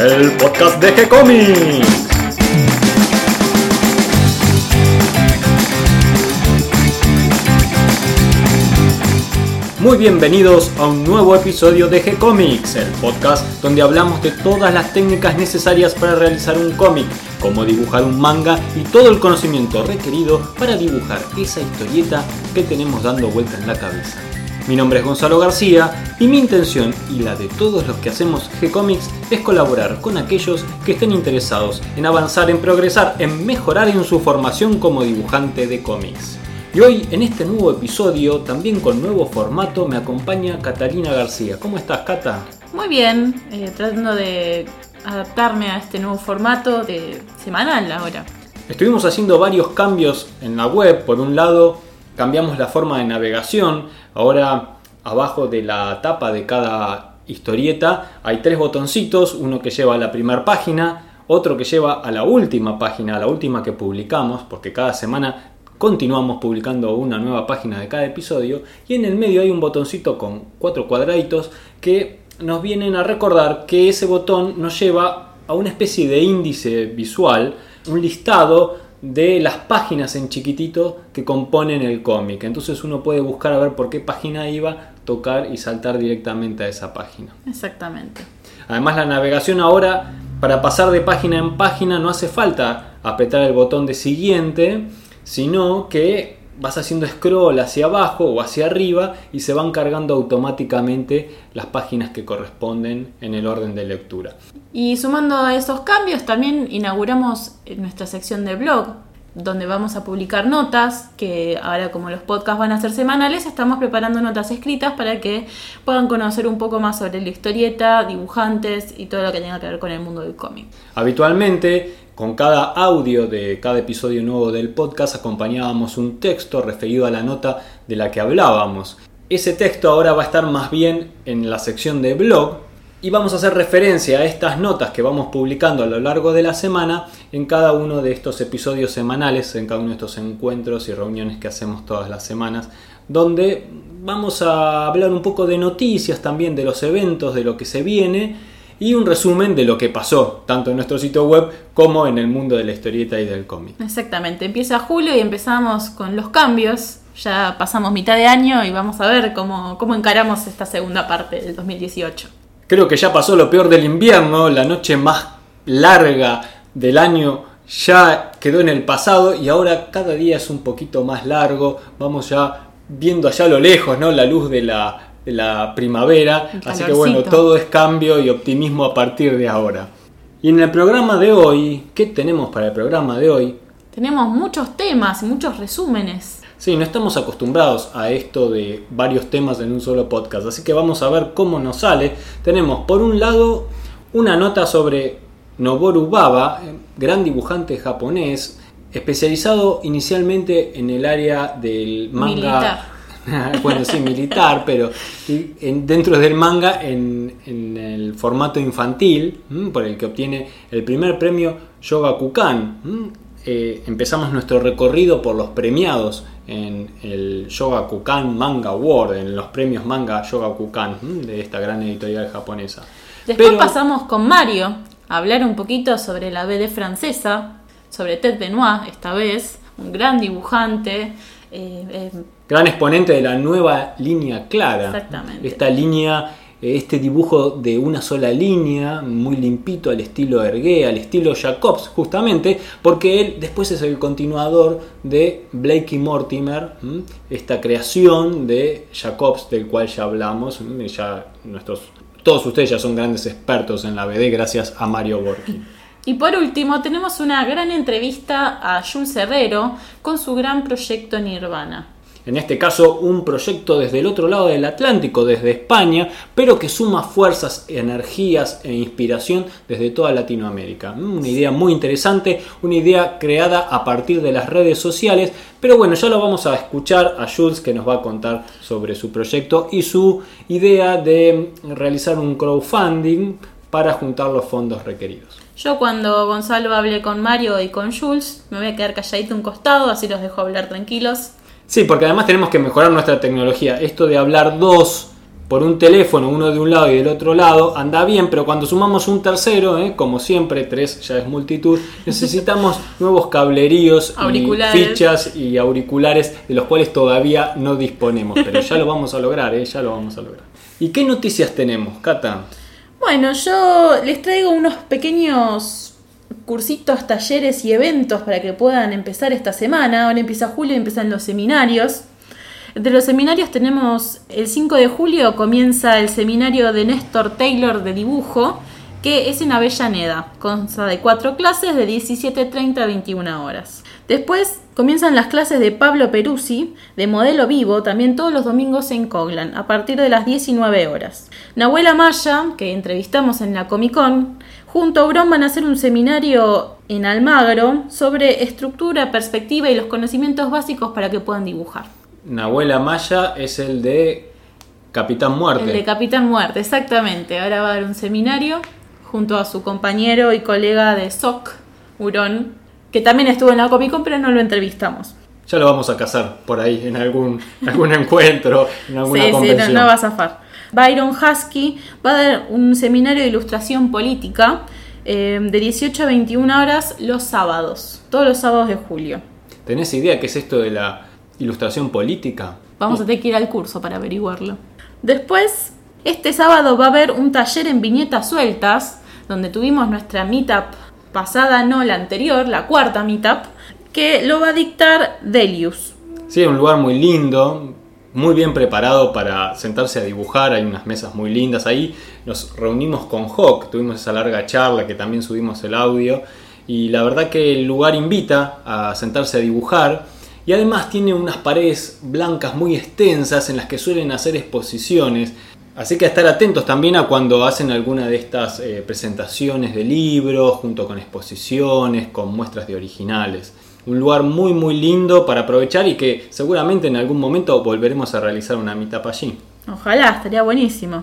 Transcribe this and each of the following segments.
el podcast de G-Comics. Muy bienvenidos a un nuevo episodio de G-Comics, el podcast donde hablamos de todas las técnicas necesarias para realizar un cómic, cómo dibujar un manga y todo el conocimiento requerido para dibujar esa historieta que tenemos dando vuelta en la cabeza. Mi nombre es Gonzalo García y mi intención y la de todos los que hacemos G-Comics es colaborar con aquellos que estén interesados en avanzar, en progresar, en mejorar en su formación como dibujante de cómics. Y hoy en este nuevo episodio, también con nuevo formato, me acompaña Catalina García. ¿Cómo estás, Cata? Muy bien, eh, tratando de adaptarme a este nuevo formato de semanal ahora. Estuvimos haciendo varios cambios en la web. Por un lado, cambiamos la forma de navegación. Ahora, abajo de la tapa de cada historieta hay tres botoncitos. Uno que lleva a la primera página, otro que lleva a la última página, a la última que publicamos, porque cada semana continuamos publicando una nueva página de cada episodio y en el medio hay un botoncito con cuatro cuadraditos que nos vienen a recordar que ese botón nos lleva a una especie de índice visual, un listado de las páginas en chiquitito que componen el cómic. Entonces uno puede buscar a ver por qué página iba, tocar y saltar directamente a esa página. Exactamente. Además la navegación ahora, para pasar de página en página, no hace falta apretar el botón de siguiente, sino que vas haciendo scroll hacia abajo o hacia arriba y se van cargando automáticamente las páginas que corresponden en el orden de lectura. Y sumando a esos cambios, también inauguramos nuestra sección de blog, donde vamos a publicar notas, que ahora como los podcasts van a ser semanales, estamos preparando notas escritas para que puedan conocer un poco más sobre la historieta, dibujantes y todo lo que tenga que ver con el mundo del cómic. Habitualmente, con cada audio de cada episodio nuevo del podcast acompañábamos un texto referido a la nota de la que hablábamos. Ese texto ahora va a estar más bien en la sección de blog y vamos a hacer referencia a estas notas que vamos publicando a lo largo de la semana en cada uno de estos episodios semanales, en cada uno de estos encuentros y reuniones que hacemos todas las semanas, donde vamos a hablar un poco de noticias también, de los eventos, de lo que se viene y un resumen de lo que pasó, tanto en nuestro sitio web como en el mundo de la historieta y del cómic. Exactamente, empieza julio y empezamos con los cambios. Ya pasamos mitad de año y vamos a ver cómo, cómo encaramos esta segunda parte del 2018. Creo que ya pasó lo peor del invierno, la noche más larga del año ya quedó en el pasado y ahora cada día es un poquito más largo, vamos ya viendo allá a lo lejos, ¿no? La luz de la, la primavera, así que bueno, todo es cambio y optimismo a partir de ahora. Y en el programa de hoy, ¿qué tenemos para el programa de hoy? Tenemos muchos temas y muchos resúmenes. Sí, no estamos acostumbrados a esto de varios temas en un solo podcast, así que vamos a ver cómo nos sale. Tenemos por un lado una nota sobre Noboru Baba, gran dibujante japonés, especializado inicialmente en el área del manga. Militar. bueno, sí, militar, pero en- dentro del manga en, en el formato infantil, por el que obtiene el primer premio Yogakukan. ¿m? Eh, empezamos nuestro recorrido por los premiados en el Yogakukan Manga Award, en los premios Manga Yogakukan ¿m? de esta gran editorial japonesa. Después Pero- pasamos con Mario a hablar un poquito sobre la BD francesa, sobre Ted Benoit esta vez, un gran dibujante. Eh, gran exponente de la nueva línea clara. Exactamente. Esta línea, eh, este dibujo de una sola línea, muy limpito al estilo Hergé, al estilo Jacobs, justamente, porque él después es el continuador de Blakey Mortimer, esta creación de Jacobs del cual ya hablamos, ya nuestros todos ustedes ya son grandes expertos en la BD gracias a Mario Borghi. Y por último, tenemos una gran entrevista a Jules Herrero con su gran proyecto Nirvana. En este caso, un proyecto desde el otro lado del Atlántico, desde España, pero que suma fuerzas, energías e inspiración desde toda Latinoamérica. Mm, Una idea muy interesante, una idea creada a partir de las redes sociales, pero bueno, ya lo vamos a escuchar a Jules que nos va a contar sobre su proyecto y su idea de realizar un crowdfunding para juntar los fondos requeridos. Yo cuando Gonzalo hable con Mario y con Jules, me voy a quedar calladito un costado, así los dejo hablar tranquilos. Sí, porque además tenemos que mejorar nuestra tecnología. Esto de hablar dos por un teléfono, uno de un lado y del otro lado, anda bien, pero cuando sumamos un tercero, ¿eh? como siempre, tres ya es multitud, necesitamos nuevos cableríos, y fichas y auriculares de los cuales todavía no disponemos, pero ya lo vamos a lograr, ¿eh? ya lo vamos a lograr. ¿Y qué noticias tenemos, Cata? Bueno, yo les traigo unos pequeños cursitos, talleres y eventos para que puedan empezar esta semana. Ahora empieza julio y empiezan los seminarios. Entre los seminarios tenemos el 5 de julio comienza el seminario de Néstor Taylor de dibujo, que es en Avellaneda. Consta de cuatro clases de 17.30 a 21 horas. Después comienzan las clases de Pablo Peruzzi, de modelo vivo, también todos los domingos en Coglan, a partir de las 19 horas. Nahuel Maya, que entrevistamos en la Comic Con, junto a Urón van a hacer un seminario en Almagro sobre estructura, perspectiva y los conocimientos básicos para que puedan dibujar. Nahuel Amaya es el de Capitán Muerte. El de Capitán Muerte, exactamente. Ahora va a dar un seminario junto a su compañero y colega de SOC, Hurón, que también estuvo en la Comic Con, pero no lo entrevistamos. Ya lo vamos a casar por ahí en algún, algún encuentro, en alguna sí, convención. Sí, no, va a zafar. Byron Husky va a dar un seminario de ilustración política eh, de 18 a 21 horas los sábados, todos los sábados de julio. ¿Tenés idea qué es esto de la ilustración política. Vamos a tener que ir al curso para averiguarlo. Después, este sábado va a haber un taller en viñetas sueltas, donde tuvimos nuestra meetup pasada, no la anterior, la cuarta meetup, que lo va a dictar Delius. Sí, un lugar muy lindo, muy bien preparado para sentarse a dibujar, hay unas mesas muy lindas ahí. Nos reunimos con Hawk, tuvimos esa larga charla que también subimos el audio y la verdad que el lugar invita a sentarse a dibujar y además tiene unas paredes blancas muy extensas en las que suelen hacer exposiciones. Así que estar atentos también a cuando hacen alguna de estas eh, presentaciones de libros, junto con exposiciones, con muestras de originales. Un lugar muy muy lindo para aprovechar y que seguramente en algún momento volveremos a realizar una meetup allí. Ojalá, estaría buenísimo.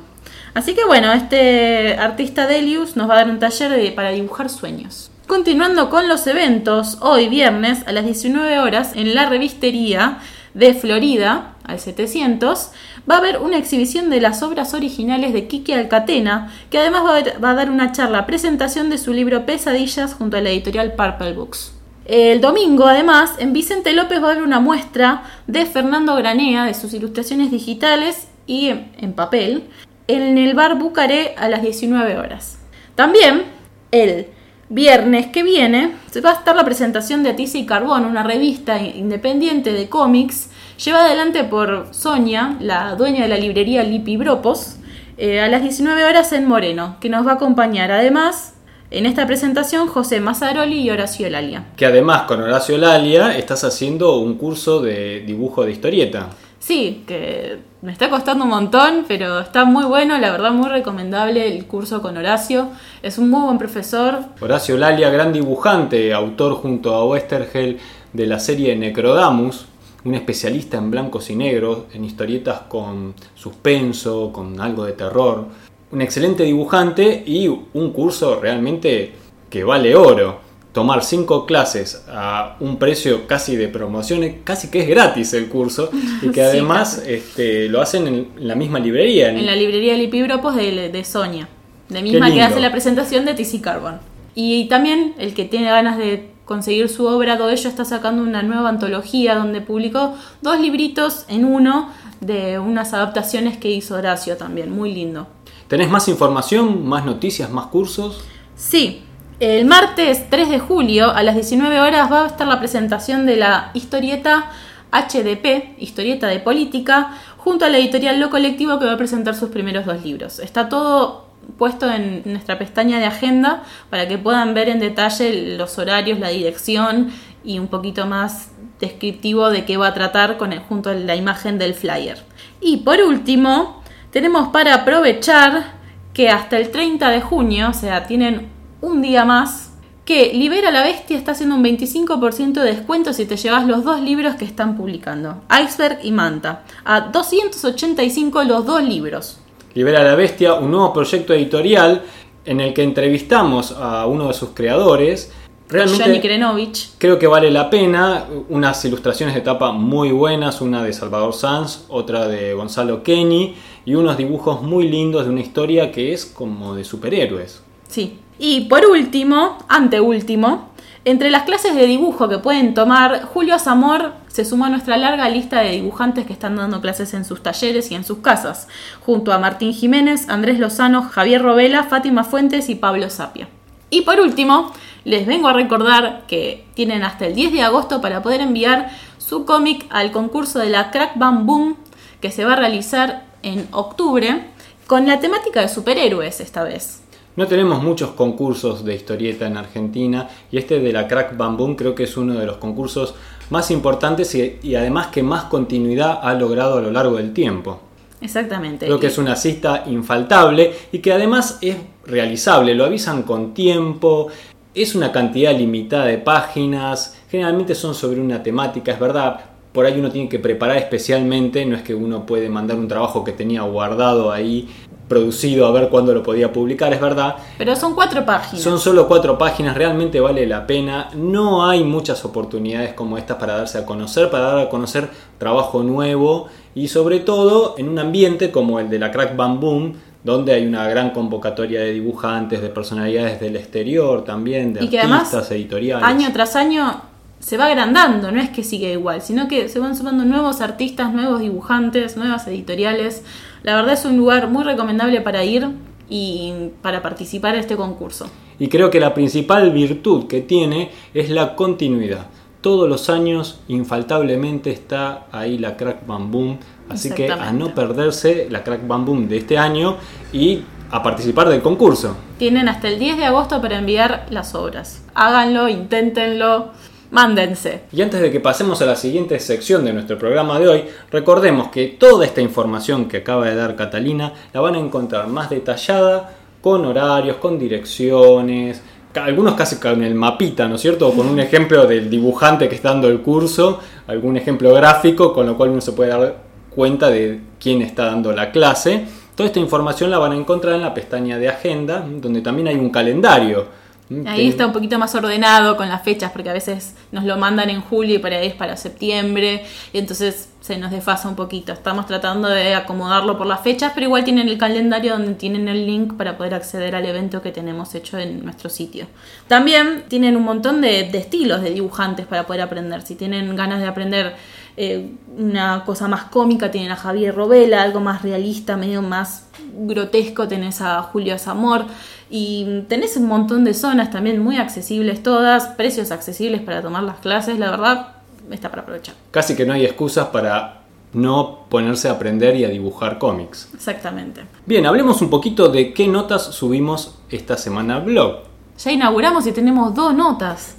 Así que bueno, este artista Delius nos va a dar un taller para dibujar sueños. Continuando con los eventos, hoy viernes a las 19 horas en la revistería de Florida, al 700, va a haber una exhibición de las obras originales de Kiki Alcatena, que además va a, dar una charla presentación de su libro Pesadillas junto a la editorial Purple Books. El domingo, además, en Vicente López va a haber una muestra de Fernando Granea, de sus ilustraciones digitales y en papel, en el bar Bucaré a las 19 horas. También, el viernes que viene se va a estar la presentación de Atiza y Carbón, una revista independiente de cómics, llevada adelante por Sonia, la dueña de la librería Lipi Bropos, eh, a las 19 horas en Moreno, que nos va a acompañar además en esta presentación José Mazzaroli y Horacio Lalia. Que además con Horacio Lalia estás haciendo un curso de dibujo de historieta. Sí, que me está costando un montón, pero está muy bueno, la verdad muy recomendable el curso con Horacio. Es un muy buen profesor. Horacio Lalia, gran dibujante, autor junto a Westergel de la serie Necrodamus, un especialista en blancos y negros, en historietas con suspenso, con algo de terror. Un excelente dibujante y un curso realmente que vale oro tomar cinco clases a un precio casi de promociones, casi que es gratis el curso, y que además este, lo hacen en la misma librería. En, la librería Lipibropos de, de Sonia, de misma que hace la presentación de TC Carbon. Y también el que tiene ganas de conseguir su obra, Doello está sacando una nueva antología donde publicó dos libritos en uno de unas adaptaciones que hizo Horacio también, muy lindo. ¿Tenés más información, más noticias, más cursos? Sí, el martes 3 de julio a las 19 horas va a estar la presentación de la historieta HDP, historieta de política, junto a la editorial Lo Colectivo que va a presentar sus primeros dos libros. Está todo puesto en nuestra pestaña de agenda para que puedan ver en detalle los horarios, la dirección y un poquito más descriptivo de qué va a tratar con junto a la imagen del flyer. Y por último, tenemos para aprovechar que hasta el 30 de junio, o sea, tienen un día más que Libera la Bestia está haciendo un 25% de descuento si te llevas los dos libros que están publicando, Iceberg y Manta, a 285 los dos libros. Libera la Bestia, un nuevo proyecto editorial en el que entrevistamos a uno de sus creadores. Realmente Krenovich. creo que vale la pena, unas ilustraciones de tapa muy buenas, una de Salvador Sanz, otra de Gonzalo Kenny y unos dibujos muy lindos de una historia que es como de superhéroes. Sí. Y por último, anteúltimo, entre las clases de dibujo que pueden tomar, Julio Zamor se suma a nuestra larga lista de dibujantes que están dando clases en sus talleres y en sus casas, junto a Martín Jiménez, Andrés Lozano, Javier Robela, Fátima Fuentes y Pablo Sapia. Y por último, les vengo a recordar que tienen hasta el 10 de agosto para poder enviar su cómic al concurso de la Crack Bam Boom, que se va a realizar en octubre, con la temática de superhéroes esta vez. No tenemos muchos concursos de historieta en Argentina y este de la Crack Bam creo que es uno de los concursos más importantes y, además que más continuidad ha logrado a lo largo del tiempo. Exactamente. Creo que es una cita infaltable y que además es realizable, lo avisan con tiempo, es una cantidad limitada de páginas, generalmente son sobre una temática, es verdad, por ahí uno tiene que preparar especialmente, no es que uno puede mandar un trabajo que tenía guardado ahí producido a ver cuándo lo podía publicar, es verdad. Pero son cuatro páginas. Son solo cuatro páginas, realmente vale la pena. No hay muchas oportunidades como estas para darse a conocer, para dar a conocer trabajo nuevo y sobre todo en un ambiente como el de la Crack Bam Boom, donde hay una gran convocatoria de dibujantes, de personalidades del exterior también, de artistas, editoriales. Año tras año se va agrandando, no es que sigue igual, sino que se van sumando nuevos artistas, nuevos dibujantes, nuevas editoriales. La verdad es un lugar muy recomendable para ir y para participar en este concurso. Y creo que la principal virtud que tiene es la continuidad. Todos los años infaltablemente está ahí la Crack Bam Boom, así que a no perderse la Crack Bam Boom de este año y a participar del concurso. Tienen hasta el 10 de agosto para enviar las obras. Háganlo, inténtenlo Mándense. Y antes de que pasemos a la siguiente sección de nuestro programa de hoy, recordemos que toda esta información que acaba de dar Catalina la van a encontrar más detallada, con horarios, con direcciones, algunos casi con el mapita, ¿no es cierto? O con un ejemplo del dibujante que está dando el curso, algún ejemplo gráfico, con lo cual uno se puede dar cuenta de quién está dando la clase. Toda esta información la van a encontrar en la pestaña de agenda, donde también hay un calendario Ahí está un poquito más ordenado con las fechas, porque a veces nos lo mandan en julio y para ahí es para septiembre, y entonces se nos desfasa un poquito. Estamos tratando de acomodarlo por las fechas, pero igual tienen el calendario donde tienen el link para poder acceder al evento que tenemos hecho en nuestro sitio. También tienen un montón de, estilos de dibujantes para poder aprender. Si tienen ganas de aprender eh, una cosa más cómica, tienen a Javier Robela, algo más realista, medio más grotesco, tenés a Julio Zamor. Y tenés un montón de zonas también muy accesibles todas, precios accesibles para tomar las clases, la verdad está para aprovechar. Casi que no hay excusas para no ponerse a aprender y a dibujar cómics. Exactamente. Bien, hablemos un poquito de qué notas subimos esta semana al blog. Ya inauguramos y tenemos dos notas.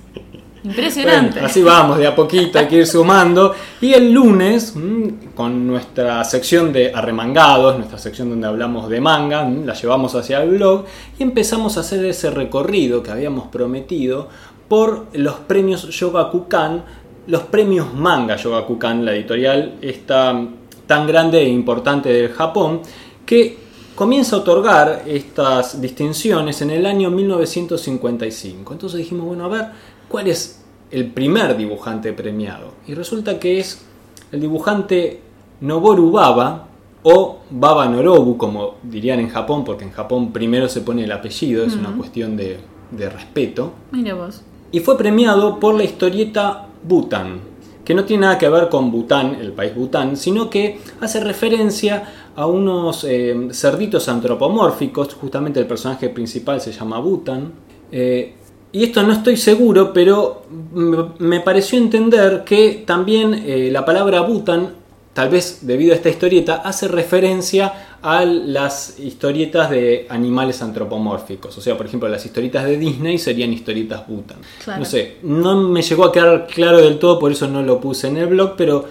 Impresionante. así vamos, de a poquito hay que ir sumando. Y el lunes, mm, con nuestra sección de arremangados, nuestra sección donde hablamos de manga, mm, la llevamos hacia el blog y empezamos a hacer ese recorrido que habíamos prometido por los premios Yogakukan, los premios manga Yogakukan, la editorial está tan grande e importante del Japón, que comienza a otorgar estas distinciones en el año 1955. Entonces dijimos, bueno, a ver, ¿cuál es el primer dibujante premiado? Y resulta que es el dibujante Noboru Baba, o Baba Norobu, como dirían en Japón, porque en Japón primero se pone el apellido, es una cuestión de, respeto. Mira vos. Y fue premiado por la historieta Bután, que no tiene nada que ver con Bután, el país Bután, sino que hace referencia a unos eh, cerditos antropomórficos, justamente el personaje principal se llama Bután, eh, y esto no estoy seguro, pero me pareció entender que también eh, la palabra Bután, tal vez debido a esta historieta, hace referencia a las historietas de animales antropomórficos. O sea, por ejemplo, las historietas de Disney serían historietas Bután. No sé, no me llegó a quedar claro del todo, por eso no lo puse en el blog, pero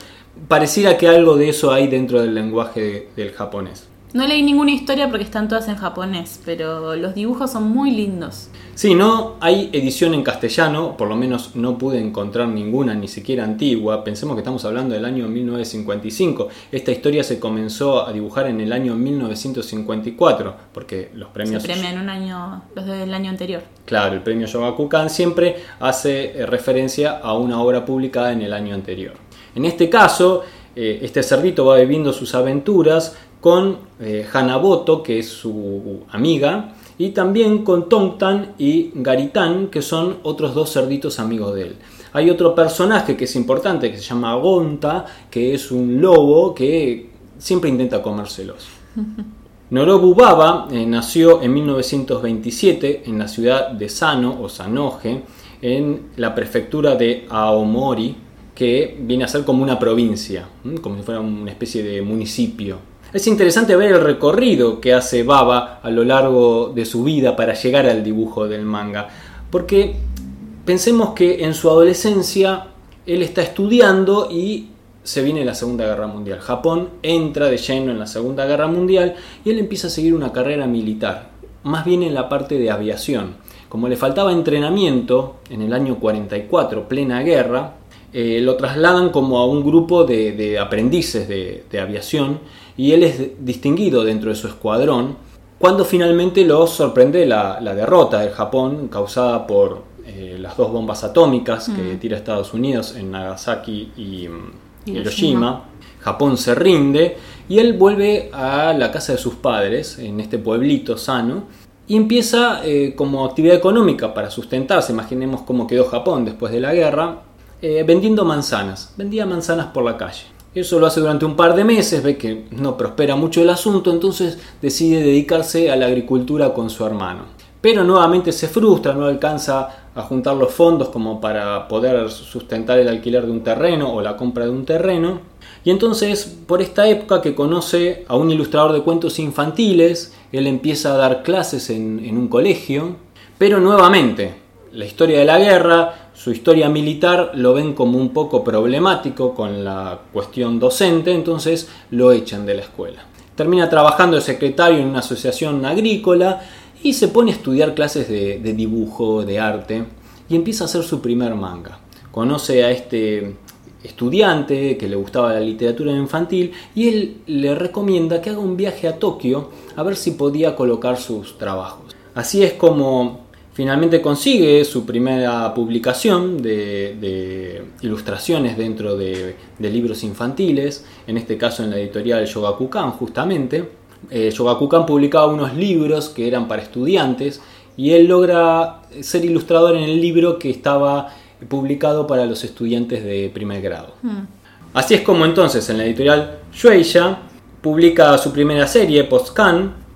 pareciera que algo de eso hay dentro del lenguaje del japonés. No leí ninguna historia porque están todas en japonés, pero los dibujos son muy lindos. Sí, no hay edición en castellano, por lo menos no pude encontrar ninguna, ni siquiera antigua. Pensemos que estamos hablando del año 1955. Esta historia se comenzó a dibujar en el año 1954, porque los premios... Se premian un año, los del año anterior. Claro, el premio Shogakukan siempre hace eh, referencia a una obra publicada en el año anterior. En este caso, eh, este cerdito va viviendo sus aventuras con eh, Hanaboto, que es su amiga, y también con Tongtan y Garitán, que son otros dos cerditos amigos de él. Hay otro personaje que es importante, que se llama Gonta, que es un lobo que siempre intenta comérselos. Norobu Baba eh, nació en 1927 en la ciudad de Sano o Sanoje, en la prefectura de Aomori, que viene a ser como una provincia, como si fuera una especie de municipio. Es interesante ver el recorrido que hace Baba a lo largo de su vida para llegar al dibujo del manga, porque pensemos que en su adolescencia él está estudiando y se viene la Segunda Guerra Mundial. Japón entra de lleno en la Segunda Guerra Mundial y él empieza a seguir una carrera militar, más bien en la parte de aviación. Como le faltaba entrenamiento en el año 44, plena guerra, eh, lo trasladan como a un grupo de, aprendices de, aviación y él es distinguido dentro de su escuadrón cuando finalmente lo sorprende la, derrota del Japón causada por eh, las dos bombas atómicas que mm. tira Estados Unidos en Nagasaki y, Hiroshima. Japón se rinde y él vuelve a la casa de sus padres, en este pueblito sano, y empieza eh, como actividad económica para sustentarse. Imaginemos cómo quedó Japón después de la guerra, eh, vendiendo manzanas. Vendía manzanas por la calle. Eso lo hace durante un par de meses, ve que no prospera mucho el asunto, entonces decide dedicarse a la agricultura con su hermano pero nuevamente se frustra, no alcanza a juntar los fondos como para poder sustentar el alquiler de un terreno o la compra de un terreno. Y entonces, por esta época que conoce a un ilustrador de cuentos infantiles, él empieza a dar clases en, en un colegio, pero nuevamente, la historia de la guerra, su historia militar lo ven como un poco problemático con la cuestión docente, entonces lo echan de la escuela. Termina trabajando de secretario en una asociación agrícola y se pone a estudiar clases de, dibujo, de arte y empieza a hacer su primer manga. Conoce a este estudiante que le gustaba la literatura infantil y él le recomienda que haga un viaje a Tokio a ver si podía colocar sus trabajos. Así es como finalmente consigue su primera publicación de, ilustraciones dentro de, de, libros infantiles, en este caso en la editorial Shogakukan justamente eh, Shogakukan publicaba unos libros que eran para estudiantes y él logra ser ilustrador en el libro que estaba publicado para los estudiantes de primer grado. Hmm. Así es como entonces en la editorial Shueisha publica su primera serie, Postcan,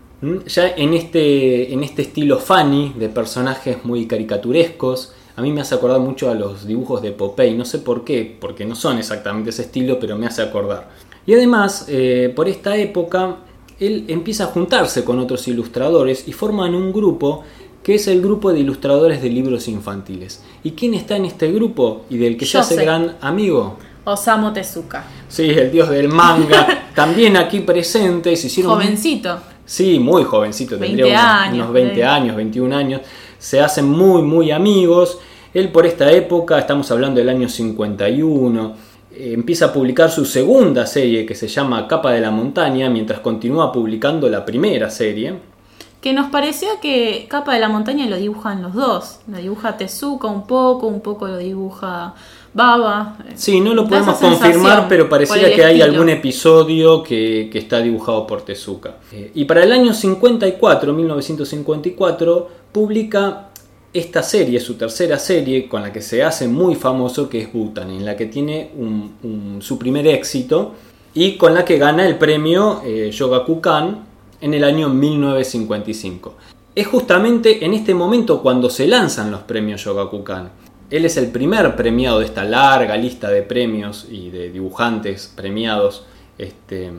ya en este, en este estilo funny de personajes muy caricaturescos. A mí me hace acordar mucho a los dibujos de Popeye, no sé por qué, porque no son exactamente ese estilo, pero me hace acordar. Y además, eh, por esta época, él empieza a juntarse con otros ilustradores y forman un grupo que es el grupo de ilustradores de libros infantiles. ¿Y quién está en este grupo y del que se hace gran amigo? Osamu Tezuka. Sí, el dios del manga, también aquí presente. Se hicieron jovencito. Sí, muy jovencito, tendría unos, años, unos 20 años, 21 años. Se hacen muy, muy amigos. Él por esta época, estamos hablando del año 51, eh, empieza a publicar su segunda serie que se llama Capa de la Montaña, mientras continúa publicando la primera serie. Que nos parecía que Capa de la Montaña lo dibujan los dos. Lo dibuja Tezuka un poco, un poco lo dibuja Baba. Sí, no lo podemos confirmar, pero parecía que hay algún episodio que, está dibujado por Tezuka. Eh, y para el año 54, 1954, publica esta serie, su tercera serie, con la que se hace muy famoso, que es Butan, en la que tiene su primer éxito y con la que gana el premio eh, Yogakukan en el año 1955. Es justamente en este momento cuando se lanzan los premios Yogakukan. Él es el primer premiado de esta larga lista de premios y de dibujantes premiados este,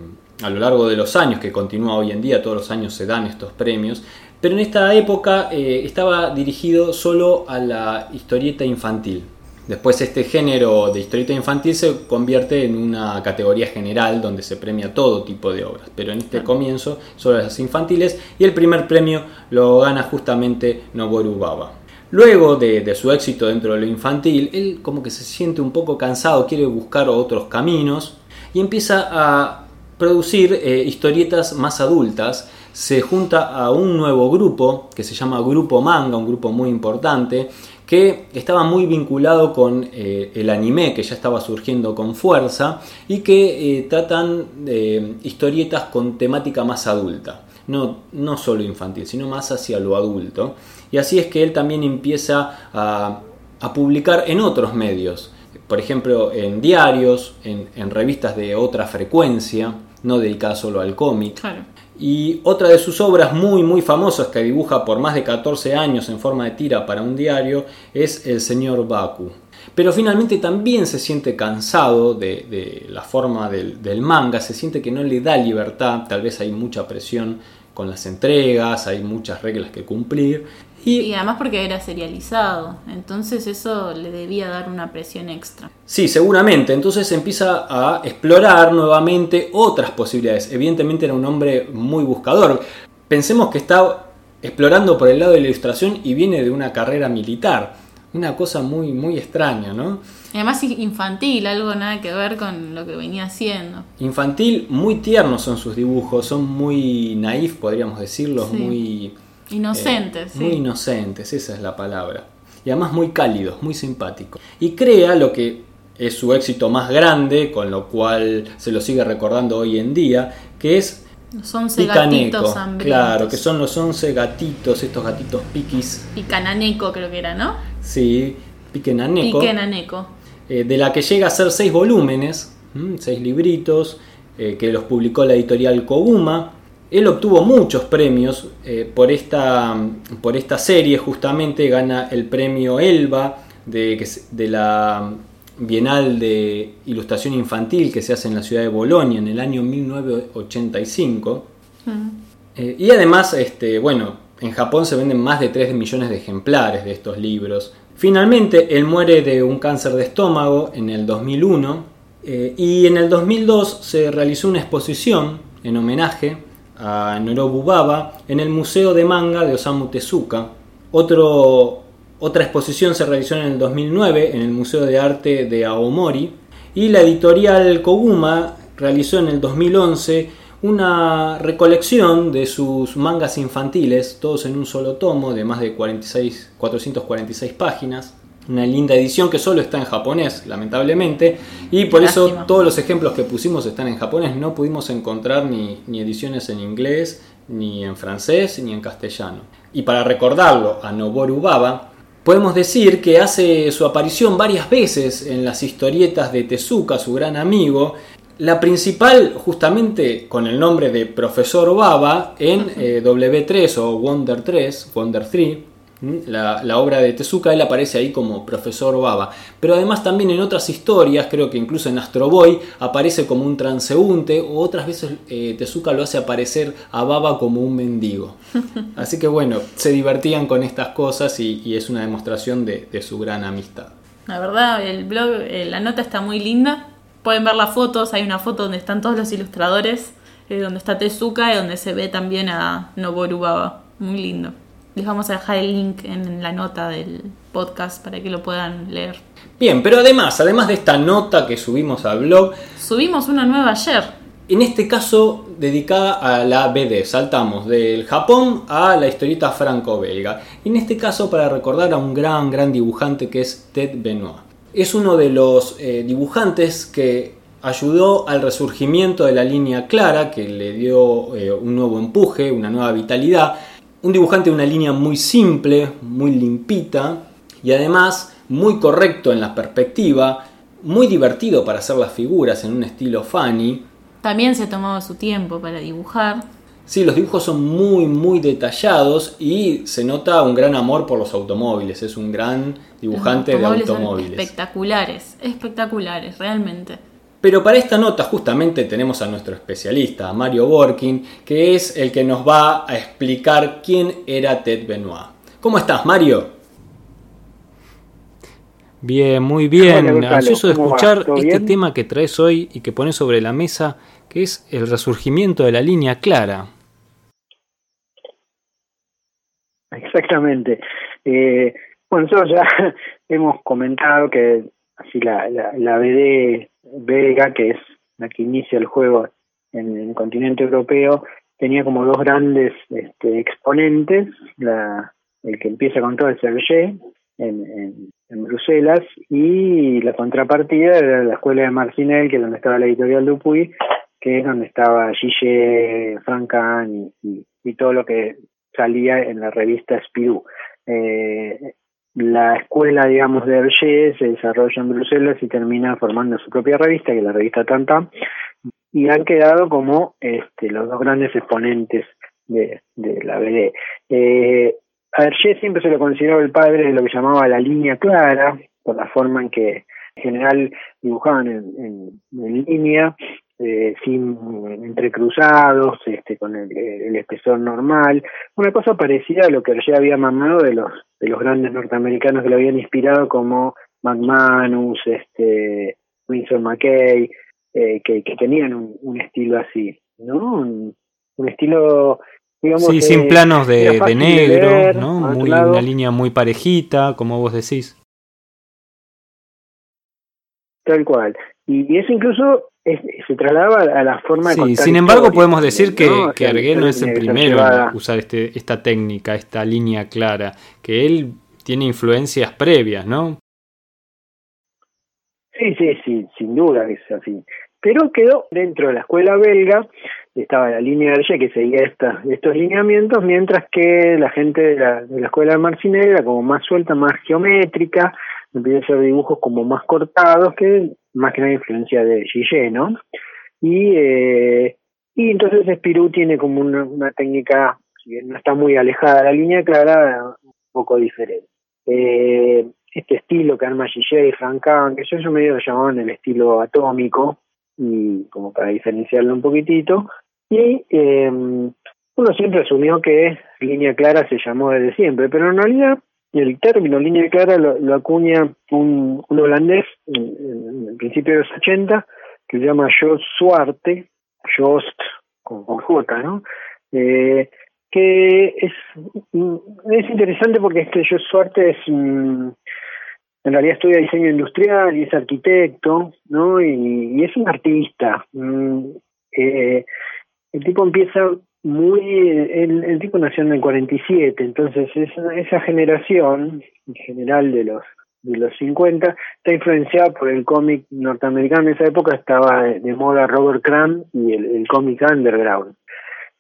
a lo largo de los años, que continúa hoy en día, todos los años se dan estos premios, pero en esta época eh, estaba dirigido solo a la historieta infantil. Después este género de historieta infantil se convierte en una categoría general donde se premia todo tipo de obras, pero en este comienzo solo las infantiles. Y el primer premio lo gana justamente Noboru Baba. Luego de, su éxito dentro de lo infantil, él como que se siente un poco cansado, quiere buscar otros caminos y empieza a producir eh, historietas más adultas se junta a un nuevo grupo que se llama Grupo Manga, un grupo muy importante, que estaba muy vinculado con eh, el anime que ya estaba surgiendo con fuerza y que eh, tratan historietas con temática más adulta, no, no solo infantil, sino más hacia lo adulto. Y así es que él también empieza a, publicar en otros medios, por ejemplo en diarios, en, revistas de otra frecuencia, no dedicadas solo al cómic. Y otra de sus obras muy muy famosas que dibuja por más de 14 años en forma de tira para un diario es El señor Baku. Pero finalmente también se siente cansado de, la forma del, del, manga, se siente que no le da libertad, tal vez hay mucha presión con las entregas, hay muchas reglas que cumplir y, además porque era serializado, entonces eso le debía dar una presión extra. Sí, seguramente, entonces empieza a explorar nuevamente otras posibilidades. Evidentemente era un hombre muy buscador. Pensemos que está explorando por el lado de la ilustración y viene de una carrera militar. Una cosa muy, muy extraña, ¿no? Y además infantil, algo nada que ver con lo que venía haciendo. Infantil, muy tiernos son sus dibujos, son muy naif, podríamos decirlo, muy Inocentes. Eh, muy inocentes, esa es la palabra. Y además muy cálidos, muy simpáticos. Y crea lo que es su éxito más grande, con lo cual se lo sigue recordando hoy en día, que es los 11 gatitos Claro, que son los 11 gatitos, estos gatitos piquis. Picananeco creo que era, ¿no? Sí, Piquenaneco. Piquenaneco. Eh, de la que llega a ser 6 volúmenes, 6 libritos, eh, que los publicó la editorial Koguma él obtuvo muchos premios eh, por, esta, por esta serie, justamente gana el premio Elba de, de la Bienal de Ilustración Infantil que se hace en la ciudad de Bolonia en el año 1985. Eh, y además, este, bueno, en Japón se venden más de 3 millones de ejemplares de estos libros. Finalmente, él muere de un cáncer de estómago en el 2001 eh, y en el 2002 se realizó una exposición en homenaje a Norobu Baba en el Museo de Manga de Osamu Tezuka. otra exposición se realizó en el 2009 en el Museo de Arte de Aomori y la editorial Koguma realizó en el 2011 una recolección de sus mangas infantiles, todos en un solo tomo de más de 46, 446 páginas, una linda edición que solo está en japonés, lamentablemente, y por eso todos los ejemplos que pusimos están en japonés, no pudimos encontrar ni, ediciones en inglés, ni en francés, ni en castellano. Y para recordarlo a Noboru Baba, podemos decir que hace su aparición varias veces en las historietas de Tezuka, su gran amigo, la principal justamente con el nombre de Profesor Baba en eh, W3 o Wonder 3, Wonder 3, la, obra de Tezuka, él aparece ahí como profesor Baba. Pero además también en otras historias, creo que incluso en Astro Boy, aparece como un transeúnte, o otras veces eh, Tezuka lo hace aparecer a Baba como un mendigo. Así que bueno, se divertían con estas cosas y, es una demostración de, su gran amistad. La verdad, el blog, eh, la nota está muy linda. Pueden ver las fotos, hay una foto donde están todos los ilustradores, eh, donde está Tezuka y donde se ve también a Noboru Baba. Muy lindo. Les vamos a dejar el link en la nota del podcast para que lo puedan leer. Bien, pero además, además de esta nota que subimos al blog, subimos una nueva ayer. En este caso, dedicada a la BD, saltamos del Japón a la historieta franco-belga. En este caso, para recordar a un gran, gran dibujante que es Ted Benoit. Es uno de los eh, dibujantes que ayudó al resurgimiento de la línea clara, que le dio eh, un nuevo empuje, una nueva vitalidad un dibujante de una línea muy simple, muy limpita y además muy correcto en la perspectiva, muy divertido para hacer las figuras en un estilo funny. También se tomaba su tiempo para dibujar. Sí, los dibujos son muy, muy detallados y se nota un gran amor por los automóviles. Es un gran dibujante de automóviles. espectaculares, espectaculares, realmente. Pero para esta nota justamente tenemos a nuestro especialista, Mario Borkin, que es el que nos va a explicar quién era Ted Benoit. ¿Cómo estás, Mario? Bien, muy bien. Ansioso de escuchar este tema que traes hoy y que pones sobre la mesa, que es el resurgimiento de la línea clara. Exactamente. Eh, bueno, nosotros ya hemos comentado que así la, la, la BD belga, que es la que inicia el juego en el continente europeo, tenía como dos grandes este, exponentes, la, el que empieza con todo es Hergé, en, en, Bruselas y la contrapartida era la escuela de Marcinel, que es donde estaba la editorial Dupuy, que es donde estaba Gille, Francan y, y, todo lo que salía en la revista Spirou. Eh, la escuela, digamos, de Hergé se desarrolla en Bruselas y termina formando su propia revista, que es la revista Tantam, y han quedado como este, los dos grandes exponentes de, de la BD. Eh, a Hergé siempre se lo consideró el padre de lo que llamaba la línea clara, por la forma en que en general dibujaban en, en, línea, eh, sin entrecruzados, este, con el, el, espesor normal, una cosa parecida a lo que Hergé había mamado de los de los grandes norteamericanos que lo habían inspirado como McManus, este, Winsor McKay, eh, que, que, tenían un, un, estilo así, ¿no? Un, un estilo Digamos, sí, sin planos de, de negro, ¿no? Muy, una línea muy parejita, como vos decís. Tal cual. Y eso incluso es, se trasladaba a la forma de sí, Sin embargo, podemos decir que, ¿no? que Argué no es el primero en usar este, esta técnica, esta línea clara, que él tiene influencias previas, ¿no? Sí, sí, sí, sin duda es así. Pero quedó dentro de la escuela belga estaba la línea de que seguía esta, estos lineamientos, mientras que la gente de la, de la escuela de Marcinelle era como más suelta, más geométrica, empieza a hacer dibujos como más cortados, que más que nada influencia de Gillet, ¿no? Y, eh, y entonces Spirou tiene como una, técnica, si no está muy alejada de la línea clara, un poco diferente. Eh, este estilo que arma Gillet y Francan, que yo, yo medio lo llamaban el estilo atómico, y como para diferenciarlo un poquitito, y eh, uno siempre asumió que línea clara se llamó desde siempre, pero en realidad el término línea clara lo, lo acuña un, holandés en, en, el principio de los 80 que se llama Jos Suarte, Jost con, con J, ¿no? Eh, que es, es interesante porque este Jos Suarte es en realidad estudia diseño industrial y es arquitecto, ¿no? Y, y es un artista. Eh, el tipo empieza muy, el, tipo nació en el 47, entonces esa, esa generación, en general de los de los 50, está influenciada por el cómic norteamericano. En esa época estaba de, moda Robert Crumb y el, cómic underground.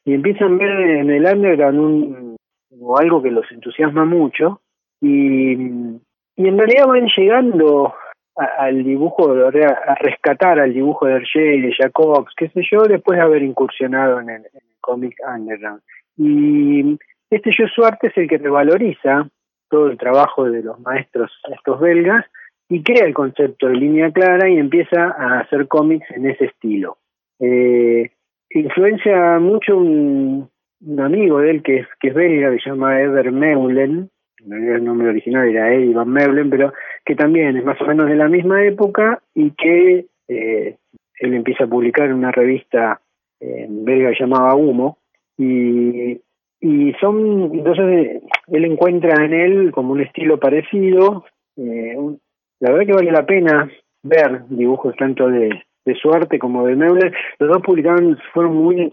Y empiezan a ver en el underground un, o algo que los entusiasma mucho y, y en realidad van llegando al dibujo, a rescatar al dibujo de Hergé y de Jacobs, qué sé yo, después de haber incursionado en el cómic underground. Y este Joe Suarte es el que revaloriza todo el trabajo de los maestros estos belgas y crea el concepto de línea clara y empieza a hacer cómics en ese estilo. Eh, influencia mucho un, amigo de él que es, que es belga, que se llama Ever Meulen, el nombre original era Eddie Van Meulen, pero que también es más o menos de la misma época y que eh, él empieza a publicar una revista eh, belga llamada Humo y, y son entonces él encuentra en él como un estilo parecido eh, un, la verdad que vale la pena ver dibujos tanto de, de su arte como de Meuler los dos publicaron fueron muy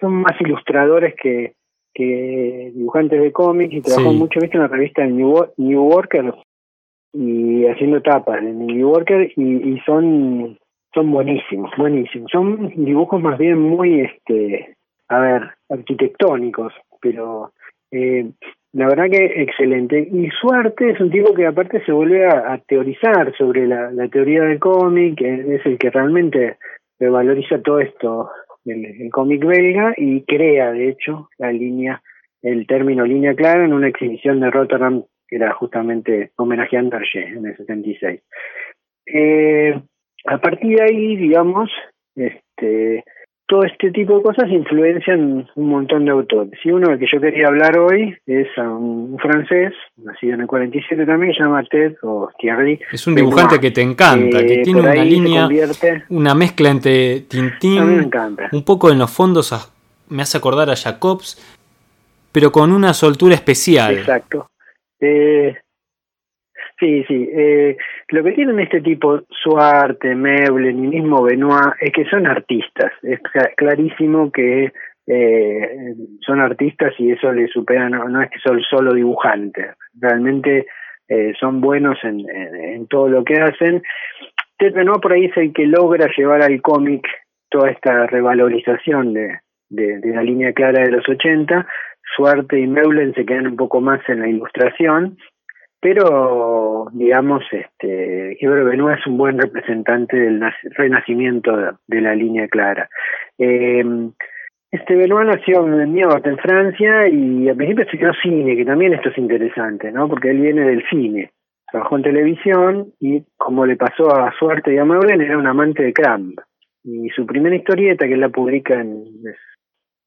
son más ilustradores que que dibujantes de cómics y trabajó sí. mucho viste en la revista New, New Worker y haciendo tapas en New Yorker y, y son son buenísimos, buenísimos. Son dibujos más bien muy, este, a ver, arquitectónicos, pero eh, la verdad que excelente. Y Suarte es un tipo que aparte se vuelve a, teorizar sobre la, teoría del cómic, es el que realmente valoriza todo esto, el, el cómic belga, y crea, de hecho, la línea, el término línea clara en una exhibición de Rotterdam que era justamente homenajeando a Hergé en el 76. Eh, a partir de ahí, digamos, este, todo este tipo de cosas influencian un montón de autores. Y uno del que yo quería hablar hoy es a un francés, nacido en el 47 también, que se llama Ted o Thierry. Es un dibujante Benoit, que te encanta, que tiene una línea, una mezcla entre Tintín, un poco en los fondos a, me hace acordar a Jacobs, pero con una soltura especial. Exacto. Eh, sí, sí. Eh, lo que tienen este tipo, Suarte, Meulen y mismo Benoit, es que son artistas. Es clarísimo que eh, son artistas y eso les supera, no, no es que son solo dibujantes. Realmente eh, son buenos en, todo lo que hacen. Ted Benoit por ahí es el que logra llevar al cómic toda esta revalorización de, de, la línea clara de los 80. Suarte y Meulen se quedan un poco más en la ilustración, pero digamos, este, Gilbert Benoit es un buen representante del renacimiento de, la línea clara. Eh, este Benoit nació en Niort, en Francia, y al principio estudió cine, que también esto es interesante, ¿no? Porque él viene del cine. Trabajó en televisión y, como le pasó a Suerte y a Meulen, era un amante de Cramp. Y su primera historieta, que él la publica en,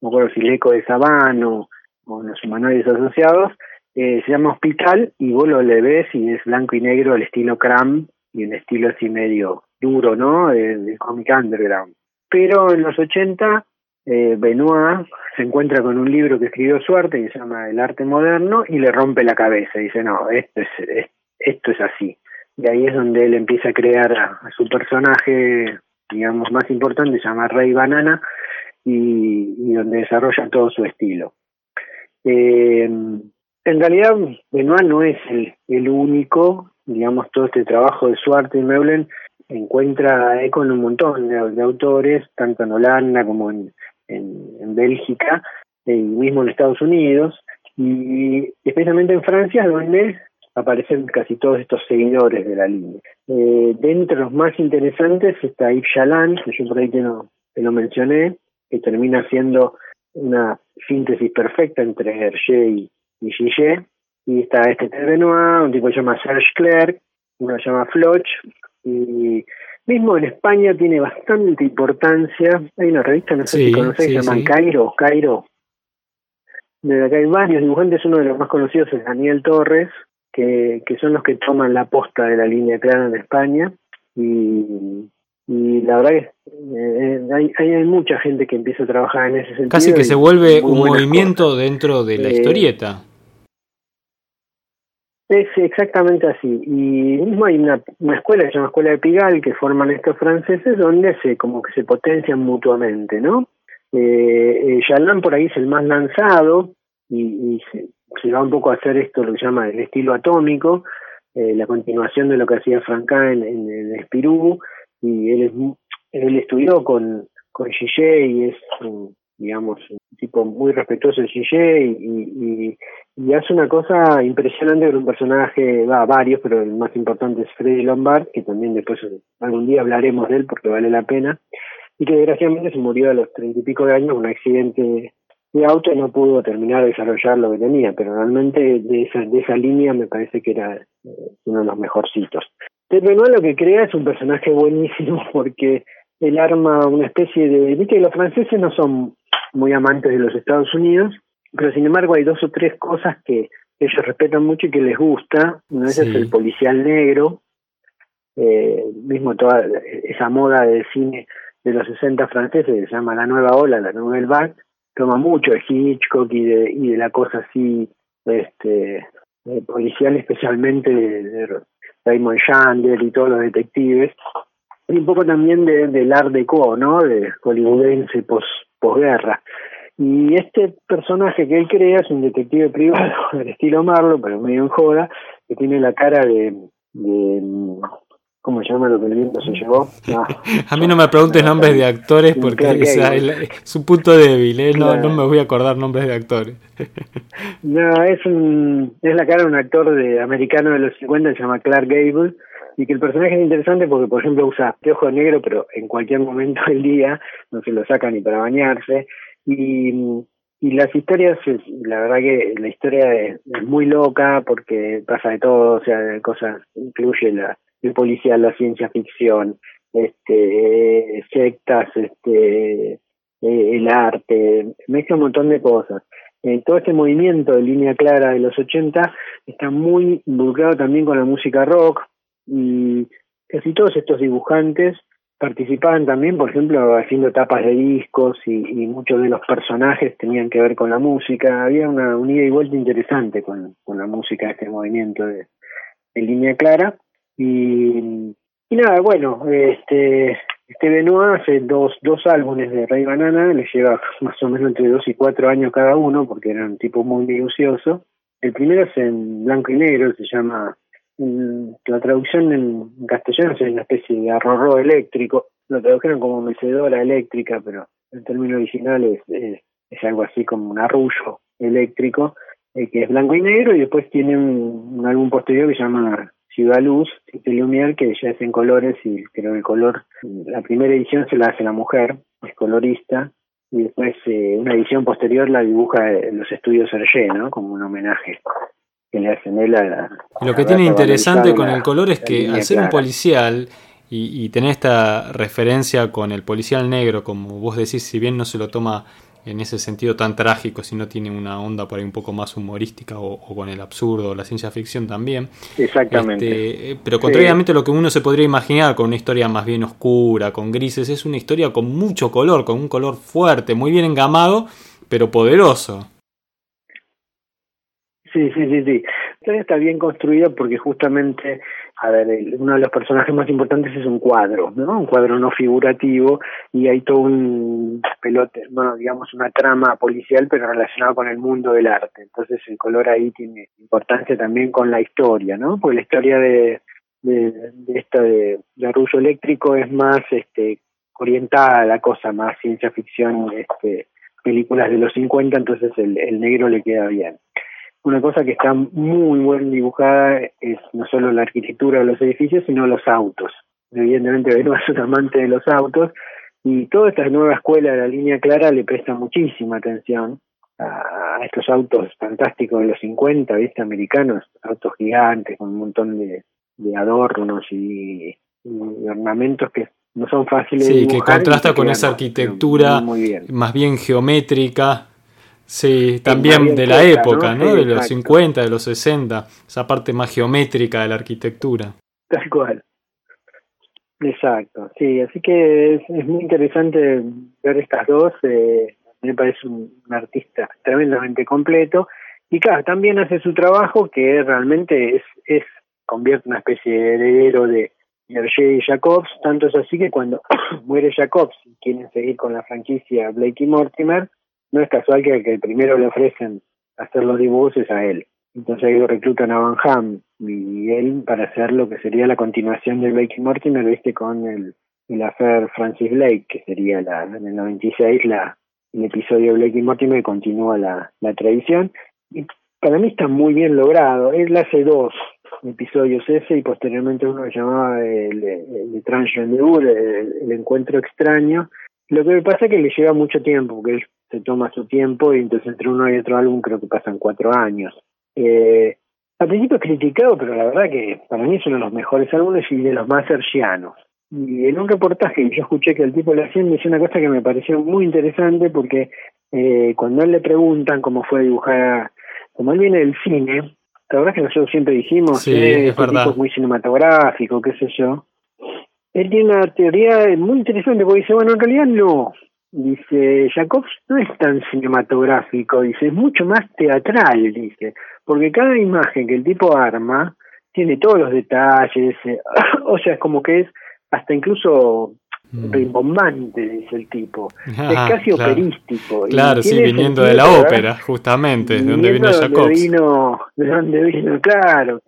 no recuerdo si el eco de Sabano o en los humanoides asociados, eh, se llama Hospital y vos lo le ves y es blanco y negro, el estilo Cram y el estilo así medio duro, ¿no? De, comic underground. Pero en los 80 eh, Benoit se encuentra con un libro que escribió Suarte que se llama El arte moderno y le rompe la cabeza. Y dice, no, esto es, esto es así. Y ahí es donde él empieza a crear a, su personaje, digamos, más importante, se llama Rey Banana, y, donde desarrolla todo su estilo. Eh, en realidad, Benoit no es el, el único, digamos, todo este trabajo de Suarte y Meulen encuentra eco en un montón de, autores, tanto en Holanda como en, en, Bélgica y mismo en Estados Unidos, y especialmente en Francia, donde aparecen casi todos estos seguidores de la línea. Eh, de los más interesantes está Yves Chaland, que yo por ahí te lo, te lo mencioné, que termina siendo una síntesis perfecta entre Hergé y Gillet. Y está este Ted Benoit, un tipo que se llama Serge Clerc, uno se llama Floch, y mismo en España tiene bastante importancia. Hay una revista, no sé si conocéis, se llama Cairo, Cairo. De acá hay varios dibujantes, uno de los más conocidos es Daniel Torres, que, que son los que toman la posta de la línea clara en España. Y, y la verdad que eh, hay, hay, mucha gente que empieza a trabajar en ese sentido. Casi que se vuelve un movimiento dentro de la eh, historieta. Es exactamente así. Y mismo hay una, una escuela que se llama Escuela de Pigal que forman estos franceses donde se como que se potencian mutuamente, ¿no? Eh, eh por ahí es el más lanzado y, y se, va un poco a hacer esto lo que se llama el estilo atómico, eh, la continuación de lo que hacía Franca en, en, Espirú y él, es, él estudió con, con Gillet y es digamos, un tipo muy respetuoso de Gillet y, y, hace una cosa impresionante con un personaje, va, varios, pero el más importante es Freddy Lombard, que también después algún día hablaremos de él porque vale la pena, y que desgraciadamente se murió a los treinta y pico de años con un accidente de auto y no pudo terminar de desarrollar lo que tenía, pero realmente de esa, de esa línea me parece que era eh, uno de los mejorcitos. Ted Benoit lo que crea es un personaje buenísimo porque él arma una especie de... Viste los franceses no son muy amantes de los Estados Unidos, pero sin embargo hay dos o tres cosas que ellos respetan mucho y que les gusta. Una de es el policial negro, eh, mismo toda esa moda de cine de los 60 franceses que se llama la nueva ola, la nouvelle vague, toma mucho de Hitchcock y de, y de la cosa así este policial especialmente de, Raymond Chandler y todos los detectives y un poco también de, del art deco, ¿no? De hollywoodense pos, posguerra. Y este personaje que él crea es un detective privado del estilo Marlo, pero medio en joda, que tiene la cara de, de ¿Cómo se llama lo que el viento se llevó? Ah. a mí no me preguntes nombres de actores porque es, es, un punto débil, ¿eh? no, no me voy a acordar nombres de actores. no, es un es la cara de un actor de americano de los 50 se llama Clark Gable y que el personaje es interesante porque, por ejemplo, usa ojo negro, pero en cualquier momento del día no se lo saca ni para bañarse. Y, y las historias, la verdad que la historia es, muy loca porque pasa de todo, o sea, cosas, incluye la, el policial, la ciencia ficción, este, sectas, este, eh, el arte, mezcla un montón de cosas. Eh, todo este movimiento de línea clara de los 80 está muy involucrado también con la música rock, y casi todos estos dibujantes participaban también, por ejemplo, haciendo tapas de discos y, muchos de los personajes tenían que ver con la música. Había una unida y vuelta interesante con, con la música, este movimiento de, línea clara. Y, y nada, bueno, este, este Benoit hace dos, dos álbumes de Rey Banana, le lleva más o menos entre dos y cuatro años cada uno, porque era un tipo muy minucioso. El primero es en blanco y negro, se llama la traducción en castellano es una especie de arrorró eléctrico, lo tradujeron como mecedora eléctrica, pero el término original es, es, algo así como un arrullo eléctrico, eh, que es blanco y negro, y después tiene un, álbum posterior que se llama Ciudad Luz, que ya es en colores, y creo que el color, la primera edición se la hace la mujer, es colorista, y después eh, una edición posterior la dibuja en los estudios Hergé, ¿no? Como un homenaje que le hacen él a la... Lo que tiene interesante con el color es que al ser un policial y, tener esta referencia con el policial negro, como vos decís, si bien no se lo toma en ese sentido tan trágico, si no tiene una onda por ahí un poco más humorística o, con el absurdo, la ciencia ficción también. Exactamente. Este, eh, pero contrariamente a lo que uno se podría imaginar con una historia más bien oscura, con grises, es una historia con mucho color, con un color fuerte, muy bien engamado, pero poderoso. Sí, sí, sí, sí. La está bien construida porque justamente a ver, uno de los personajes más importantes es un cuadro, ¿no? Un cuadro no figurativo y hay todo un pelote, bueno, digamos una trama policial pero relacionada con el mundo del arte. Entonces el color ahí tiene importancia también con la historia, ¿no? Porque la historia de, de, de esta de, de Eléctrico es más este orientada a la cosa, más ciencia ficción, este películas de los 50, entonces el negro le queda bien una cosa que está muy bien dibujada es no solo la arquitectura de los edificios, sino los autos. Evidentemente Benoit es un amante de los autos y toda esta nueva escuela de la línea clara le presta muchísima atención a estos autos fantásticos de los 50, ¿viste? Americanos, autos gigantes con un montón de, adornos y, ornamentos que no son fáciles de dibujar. Sí, que contrasta con esa arquitectura más bien geométrica Sí, también de la época, ¿no? de los 50, de los 60, esa parte más geométrica de la arquitectura. Tal cual. Exacto, sí, así que es, muy interesante ver estas dos. Eh, me parece un, artista tremendamente completo y claro, también hace su trabajo que realmente es, es convierte una especie de heredero de Hergé y Jacobs, tanto es así que cuando muere Jacobs y quieren seguir con la franquicia Blake y Mortimer, no es casual que, el primero le ofrecen hacer los dibujos es a él. Entonces ahí lo reclutan a Van Ham y él para hacer lo que sería la continuación de Blake y Mortimer, viste, con el, el affair Francis Blake, que sería la, en el 96 la, el episodio de Blake y Mortimer continúa la, la tradición. Y para mí está muy bien logrado. Él hace dos episodios ese y posteriormente uno que llamaba el, el, el, el, el encuentro extraño. Lo que me pasa es que le lleva mucho tiempo, porque se toma su tiempo y entonces entre uno y otro álbum creo que pasan cuatro años. Eh, al principio es criticado, pero la verdad que para mí es uno de los mejores álbumes y de los más sergianos. Y en un reportaje yo escuché que el tipo le hacía, me decía una cosa que me pareció muy interesante porque eh, cuando él le preguntan cómo fue dibujar, como él viene del cine, la verdad que nosotros siempre dijimos, sí, eh, es, tipo es muy cinematográfico, qué sé yo. Él tiene una teoría muy interesante porque dice, bueno, en realidad no, Dice, Jacobs no es tan cinematográfico, dice, es mucho más teatral, dice, porque cada imagen que el tipo arma tiene todos los detalles, eh, o sea, es como que es hasta incluso mm. rimbombante, dice el tipo. es ah, casi operístico. Claro, sí, viniendo de la ópera, justamente, de donde vino Jacobs. Vino, de donde vino, claro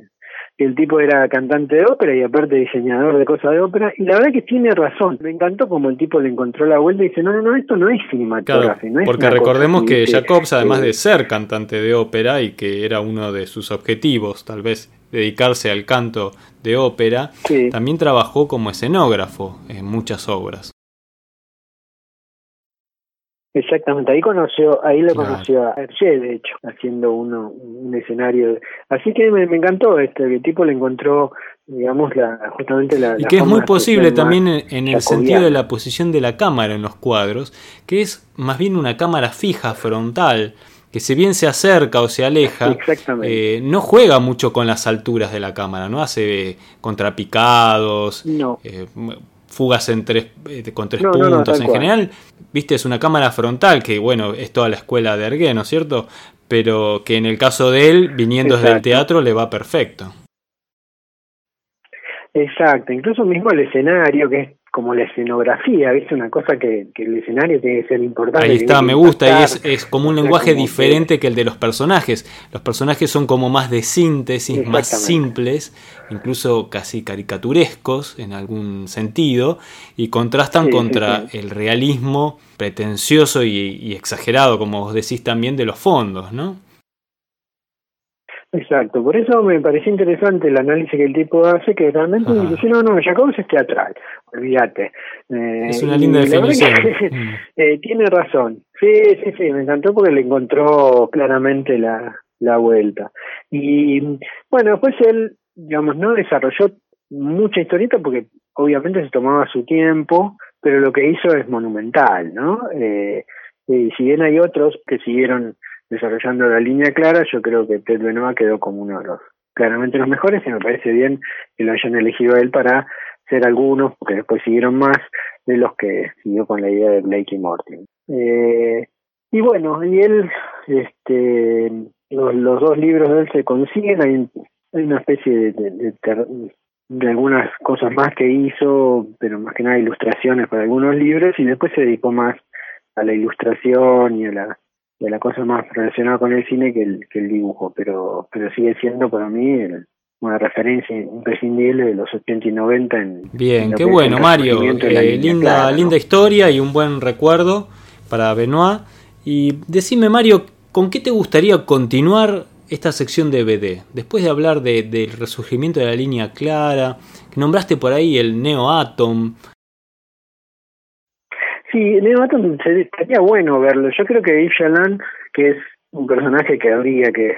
el tipo era cantante de ópera y aparte diseñador de cosas de ópera, y la verdad que tiene razón. Me encantó como el tipo le encontró la vuelta y dice, no, no, no, esto no es cinematografía. porque recordemos que Jacobs, además de ser cantante de ópera y que era uno de sus objetivos, tal vez dedicarse al canto de ópera, también trabajó como escenógrafo en muchas obras. Exactamente, ahí conoció, ahí lo conoció a Hergé, de hecho, haciendo uno, un escenario. Así que me, encantó este, que el tipo le encontró, digamos, la, justamente la... Y que es muy posible también en, el sentido de la posición de la cámara en los cuadros, que es más bien una cámara fija, frontal, que si bien se acerca o se aleja, eh, no juega mucho con las alturas de la cámara, no hace contrapicados, no. Eh, fugas en tres, eh, con tres puntos. en general, viste, es una cámara frontal, que bueno, es toda la escuela de Ergué, ¿no es cierto? Pero que en el caso de él, viniendo desde el teatro, le va perfecto. Exacto, incluso mismo el escenario, que es como la escenografía, ¿viste? Una cosa que, el escenario tiene que ser importante. Ahí está, me gusta, y es, es como un lenguaje diferente que... el de los personajes. Los personajes son como más de síntesis, más simples, incluso casi caricaturescos en algún sentido, y contrastan contra el realismo pretencioso y, y exagerado, como vos decís también, de los fondos, ¿no? Exacto, por eso me pareció interesante el análisis que el tipo hace, que realmente dice, no, no, Jacobs es teatral, olvídate. Eh, es una linda definición. Mm. eh, tiene razón, sí, sí, sí, me encantó porque le encontró claramente la, la vuelta. Y bueno, después él, digamos, no desarrolló mucha historieta porque obviamente se tomaba su tiempo, pero lo que hizo es monumental, ¿no? Eh, y si bien hay otros que siguieron desarrollando la línea clara, yo creo que Ted Benoit quedó como uno de los claramente los mejores y me parece bien que lo hayan elegido a él para ser algunos, porque después siguieron más de los que siguió con la idea de Blake y Morty. Eh, y bueno, y él, este, los, dos libros de él se consiguen, hay, una especie de, de, de, algunas cosas más que hizo, pero más que nada ilustraciones para algunos libros, y después se dedicó más a la ilustración y a la de la cosa más relacionada con el cine que el, que el dibujo, pero, pero sigue siendo para mí una referencia imprescindible de los 80 y 90 en Bien, qué bueno Mario, eh, linda, linda historia y un buen recuerdo para Benoit. Y decime Mario, ¿con qué te gustaría continuar esta sección de BD? Después de hablar de, del resurgimiento de la línea clara, que nombraste por ahí el Neo Atom, Sí, Leo Atom sería bueno verlo. Yo creo que Yves Chaland, que es un personaje que habría que,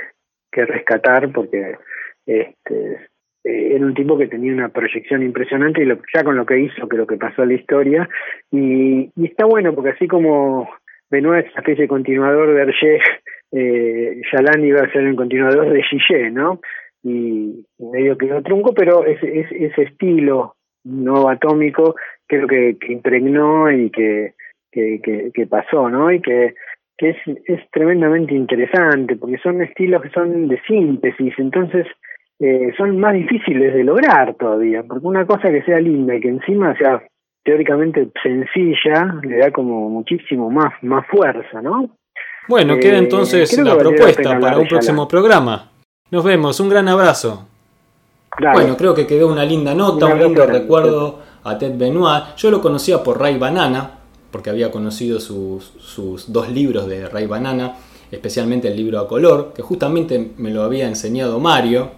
que rescatar porque este eh, era un tipo que tenía una proyección impresionante y lo, ya con lo que hizo creo que pasó la historia y, y está bueno porque así como Benoit es una especie de continuador de Hergé, eh, iba a ser el continuador de Gillet, ¿no? Y, medio quedó trunco, pero ese, ese, ese estilo no atómico creo que, que impregnó y que, que, que, pasó, ¿no? Y que, que es, es tremendamente interesante, porque son estilos que son de síntesis, entonces eh, son más difíciles de lograr todavía, porque una cosa que sea linda y que encima sea teóricamente sencilla, le da como muchísimo más, más fuerza, ¿no? Bueno, queda eh, entonces la propuesta para un próximo programa. Nos vemos, un gran abrazo. Bueno, creo que quedó una linda nota, un lindo recuerdo a Ted Benoit. Yo lo conocía por Ray Banana, porque había conocido sus, sus dos libros de Ray Banana, especialmente el libro a color, que justamente me lo había enseñado Mario.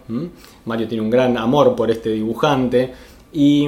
Mario tiene un gran amor por este dibujante. Y,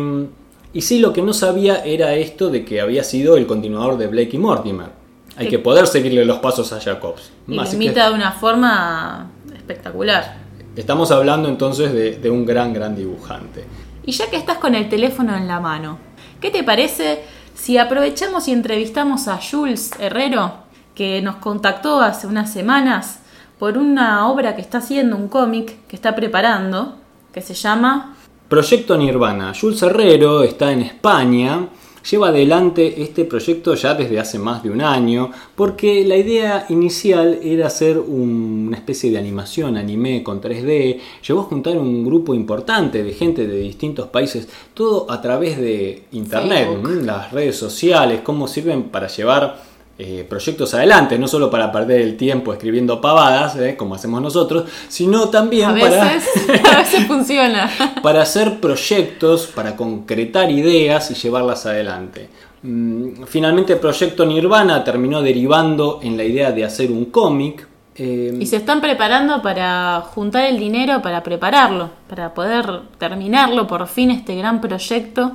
y sí, lo que no sabía era esto de que había sido el continuador de Blake y Mortimer. Hay que poder seguirle los pasos a Jacobs. Y lo imita de una forma espectacular. Estamos hablando entonces de, de un gran, gran dibujante. Y ya que estás con el teléfono en la mano, ¿qué te parece si aprovechamos y entrevistamos a Jules Herrero, que nos contactó hace unas semanas por una obra que está haciendo, un cómic que está preparando, que se llama Proyecto Nirvana. Jules Herrero está en España lleva adelante este proyecto ya desde hace más de un año, porque la idea inicial era hacer una especie de animación anime con 3D, llegó a juntar un grupo importante de gente de distintos países, todo a través de internet, las redes sociales, cómo sirven para llevar eh, proyectos adelante, no solo para perder el tiempo escribiendo pavadas, eh, como hacemos nosotros, sino también a veces, para, a veces funciona. para hacer proyectos, para concretar ideas y llevarlas adelante. Mm, finalmente el proyecto Nirvana terminó derivando en la idea de hacer un cómic. Eh, y se están preparando para juntar el dinero para prepararlo, para poder terminarlo por fin este gran proyecto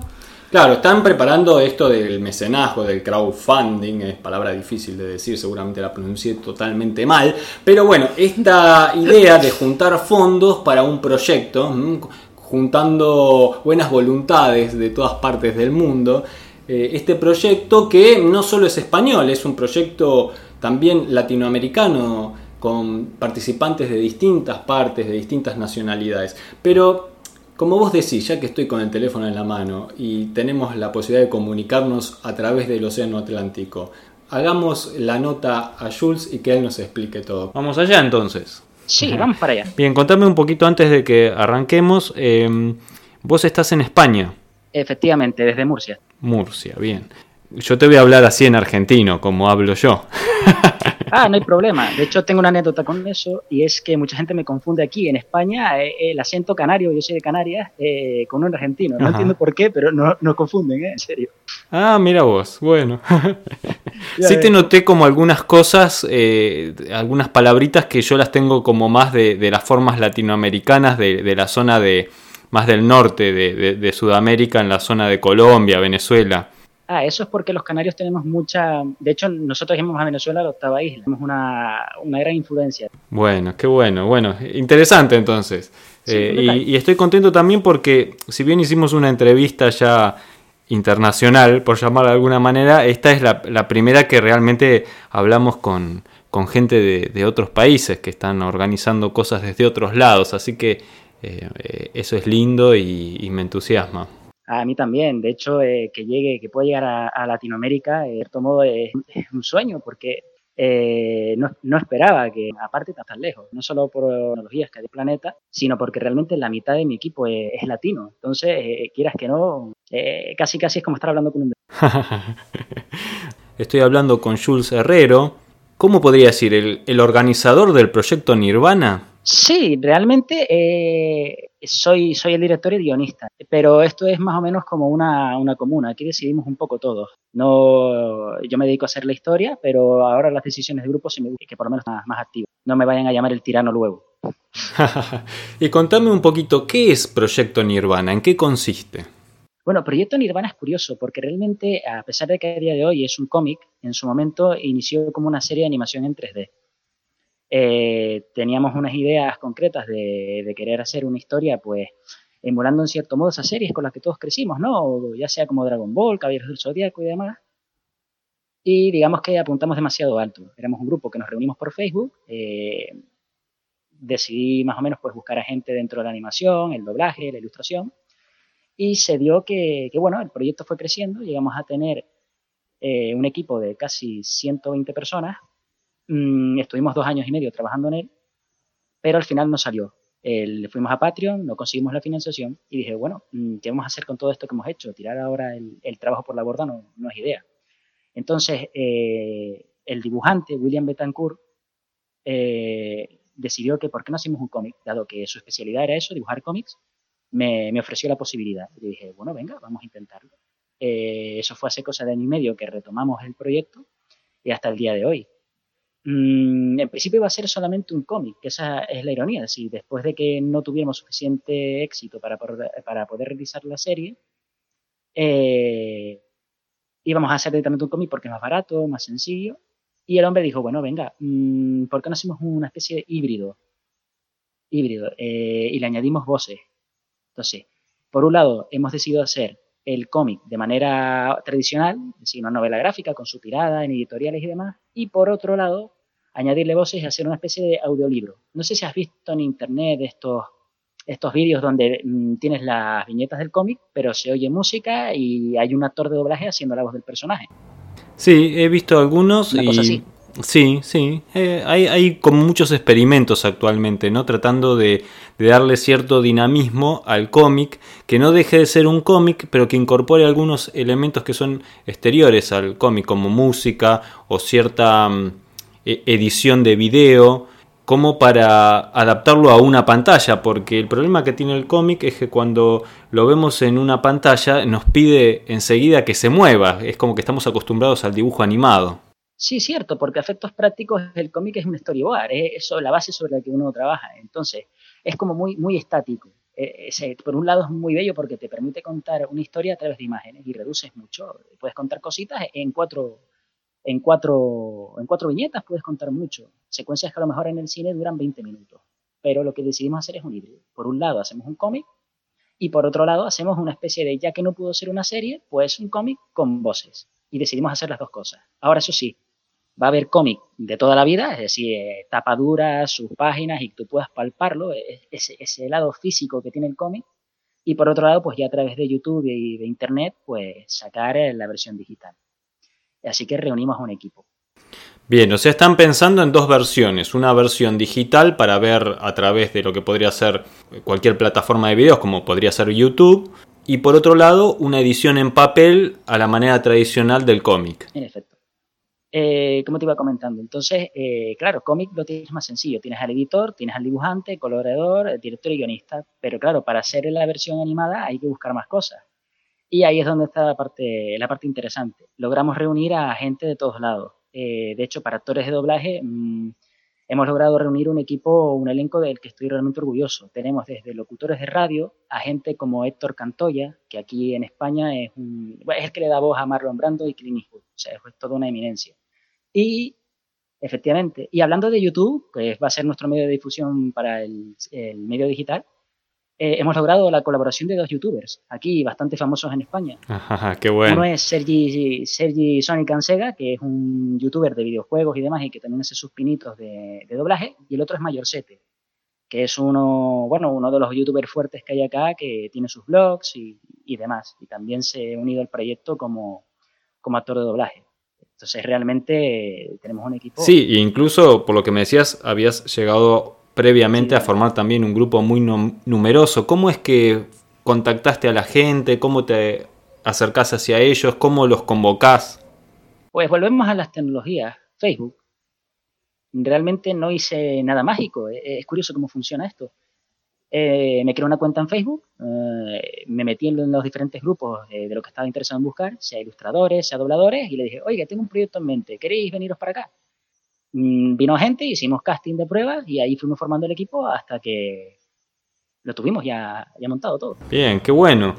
Claro, están preparando esto del mecenazgo, del crowdfunding, es palabra difícil de decir, seguramente la pronuncié totalmente mal, pero bueno, esta idea de juntar fondos para un proyecto, juntando buenas voluntades de todas partes del mundo, eh, este proyecto que no solo es español, es un proyecto también latinoamericano con participantes de distintas partes, de distintas nacionalidades, pero como vos decís, ya que estoy con el teléfono en la mano y tenemos la posibilidad de comunicarnos a través del Océano Atlántico, hagamos la nota a Jules y que él nos explique todo. Vamos allá entonces. Sí, vamos para allá. Bien, contame un poquito antes de que arranquemos. Em, vos estás en España. Efectivamente, desde Murcia. Murcia, bien. Yo te voy a hablar así en argentino, como hablo yo. Ah, no hay problema. De hecho, tengo una anécdota con eso y es que mucha gente me confunde aquí. En España, eh, el acento canario, yo soy de Canarias, eh, con un argentino. No entiendo por qué, pero no, no confunden, ¿eh? en serio. Ah, mira vos, bueno. sí te noté como algunas cosas, eh, algunas palabritas que yo las tengo como más de, las formas latinoamericanas de, de, la zona de más del norte de, de Sudamérica, en la zona de Colombia, Venezuela. Ah, eso es porque los canarios tenemos mucha. De hecho, nosotros llamamos a Venezuela la octava isla. Tenemos una, una gran influencia. Bueno, qué bueno. Bueno, interesante entonces. Eh, y, estoy contento también porque, si bien hicimos una entrevista ya internacional, por llamarla de alguna manera, esta es la, la primera que realmente hablamos con, con gente de, de, otros países que están organizando cosas desde otros lados. Así que eh, eh, eso es lindo y, y me entusiasma. A mí también, de hecho, eh, que llegue, que pueda llegar a, Latinoamérica, de cierto modo es, un sueño, porque eh, no, esperaba que, aparte, tan lejos, no solo por tecnologías que hay del planeta, sino porque realmente la mitad de mi equipo es, latino. Entonces, eh, quieras que no, casi casi es como estar hablando con un... Estoy hablando con Jules Herrero. ¿Cómo podría decir? ¿El, el organizador del proyecto Nirvana? Sí, realmente eh, soy, soy el director y guionista, pero esto es más o menos como una, una, comuna, aquí decidimos un poco todos. No, yo me dedico a hacer la historia, pero ahora las decisiones de grupo sí me que por lo menos más, más activo. No me vayan a llamar el tirano luego. y contame un poquito, ¿qué es Proyecto Nirvana? ¿En qué consiste? Bueno, Proyecto Nirvana es curioso porque realmente, a pesar de que a día de hoy es un cómic, en su momento inició como una serie de animación en 3D. Eh, teníamos unas ideas concretas de, querer hacer una historia, pues emulando en cierto modo esas series con las que todos crecimos, ¿no? Ya sea como Dragon Ball, Caballeros del Zodíaco y demás. Y digamos que apuntamos demasiado alto. Éramos un grupo que nos reunimos por Facebook. Eh, decidí más o menos pues buscar a gente dentro de la animación, el doblaje, la ilustración. Y se dio que, bueno, el proyecto fue creciendo. Llegamos a tener eh, un equipo de casi 120 personas Mm, estuvimos dos años y medio trabajando en él, pero al final no salió. Le fuimos a Patreon, no conseguimos la financiación y dije, bueno, mm, ¿qué vamos a hacer con todo esto que hemos hecho? Tirar ahora el, trabajo por la borda no, no es idea. Entonces, eh, el dibujante, William Betancourt, eh, decidió que por qué no hacemos un cómic, dado que su especialidad era eso, dibujar cómics, me, me ofreció la posibilidad. Y dije, bueno, venga, vamos a intentarlo. Eh, eso fue hace cosa de año y medio que retomamos el proyecto y hasta el día de hoy. Mm, en principio iba a ser solamente un cómic, que esa es la ironía. Si después de que no tuviéramos suficiente éxito para para poder realizar la serie, eh, íbamos a hacer directamente un cómic porque es más barato, más sencillo. Y el hombre dijo, bueno, venga, mm, ¿por qué no hacemos una especie de híbrido? Híbrido. Eh, y le añadimos voces. Entonces, por un lado, hemos decidido hacer el cómic de manera tradicional, es decir, una novela gráfica con su tirada en editoriales y demás, y por otro lado, añadirle voces y hacer una especie de audiolibro. No sé si has visto en internet estos, estos vídeos donde mm, tienes las viñetas del cómic, pero se oye música y hay un actor de doblaje haciendo la voz del personaje. Sí, he visto algunos y... Sí, sí. Eh, hay, hay, como muchos experimentos actualmente, ¿no? Tratando de, de darle cierto dinamismo al cómic, que no deje de ser un cómic, pero que incorpore algunos elementos que son exteriores al cómic, como música o cierta mm, edición de video como para adaptarlo a una pantalla, porque el problema que tiene el cómic es que cuando lo vemos en una pantalla nos pide enseguida que se mueva, es como que estamos acostumbrados al dibujo animado. Sí, cierto, porque a efectos prácticos el cómic es un storyboard, es la base sobre la que uno trabaja, entonces es como muy, muy estático. E, por un lado es muy bello porque te permite contar una historia a través de imágenes y reduces mucho, puedes contar cositas en cuatro en cuatro, en cuatro viñetas puedes contar mucho. Secuencias que a lo mejor en el cine duran 20 minutos. Pero lo que decidimos hacer es un híbrido. Por un lado hacemos un cómic y por otro lado hacemos una especie de, ya que no pudo ser una serie, pues un cómic con voces. Y decidimos hacer las dos cosas. Ahora eso sí, va a haber cómic de toda la vida, es decir, eh, tapaduras, sus páginas y tú puedas palparlo, e, ese, ese lado físico que tiene el cómic. Y por otro lado, pues ya a través de YouTube y de Internet, pues sacar eh, la versión digital. Así que reunimos un equipo. Bien, o sea, están pensando en dos versiones. Una versión digital para ver a través de lo que podría ser cualquier plataforma de videos, como podría ser YouTube, y por otro lado una edición en papel a la manera tradicional del cómic. En efecto. Eh, como te iba comentando, entonces, eh, claro, cómic lo tienes más sencillo. Tienes al editor, tienes al dibujante, colorador, director y guionista. Pero claro, para hacer la versión animada hay que buscar más cosas. Y ahí es donde está la parte, la parte interesante. Logramos reunir a gente de todos lados. Eh, de hecho, para actores de doblaje, mmm, hemos logrado reunir un equipo, un elenco del que estoy realmente orgulloso. Tenemos desde locutores de radio a gente como Héctor Cantoya, que aquí en España es, un, es el que le da voz a Marlon Brando y Clint Eastwood. O sea, es toda una eminencia. Y efectivamente, y hablando de YouTube, que va a ser nuestro medio de difusión para el, el medio digital, eh, hemos logrado la colaboración de dos youtubers, aquí bastante famosos en España. Ajá, qué bueno. Uno es Sergi, Sergi Sonic Ansega, que es un youtuber de videojuegos y demás, y que también hace sus pinitos de, de doblaje, y el otro es Mayorsete, que es uno, bueno, uno de los youtubers fuertes que hay acá, que tiene sus blogs y, y demás, y también se ha unido al proyecto como, como actor de doblaje. Entonces realmente tenemos un equipo... Sí, e incluso por lo que me decías, habías llegado previamente a formar también un grupo muy numeroso. ¿Cómo es que contactaste a la gente? ¿Cómo te acercás hacia ellos? ¿Cómo los convocás? Pues volvemos a las tecnologías. Facebook. Realmente no hice nada mágico. Eh, es curioso cómo funciona esto. Eh, me creé una cuenta en Facebook, eh, me metí en los diferentes grupos de, de, lo que estaba interesado en buscar, sea ilustradores, sea dobladores, y le dije, oiga, tengo un proyecto en mente, ¿queréis veniros para acá? Mm, vino gente, hicimos casting de pruebas y ahí fuimos formando el equipo hasta que lo tuvimos ya, ya montado todo. Bien, qué bueno.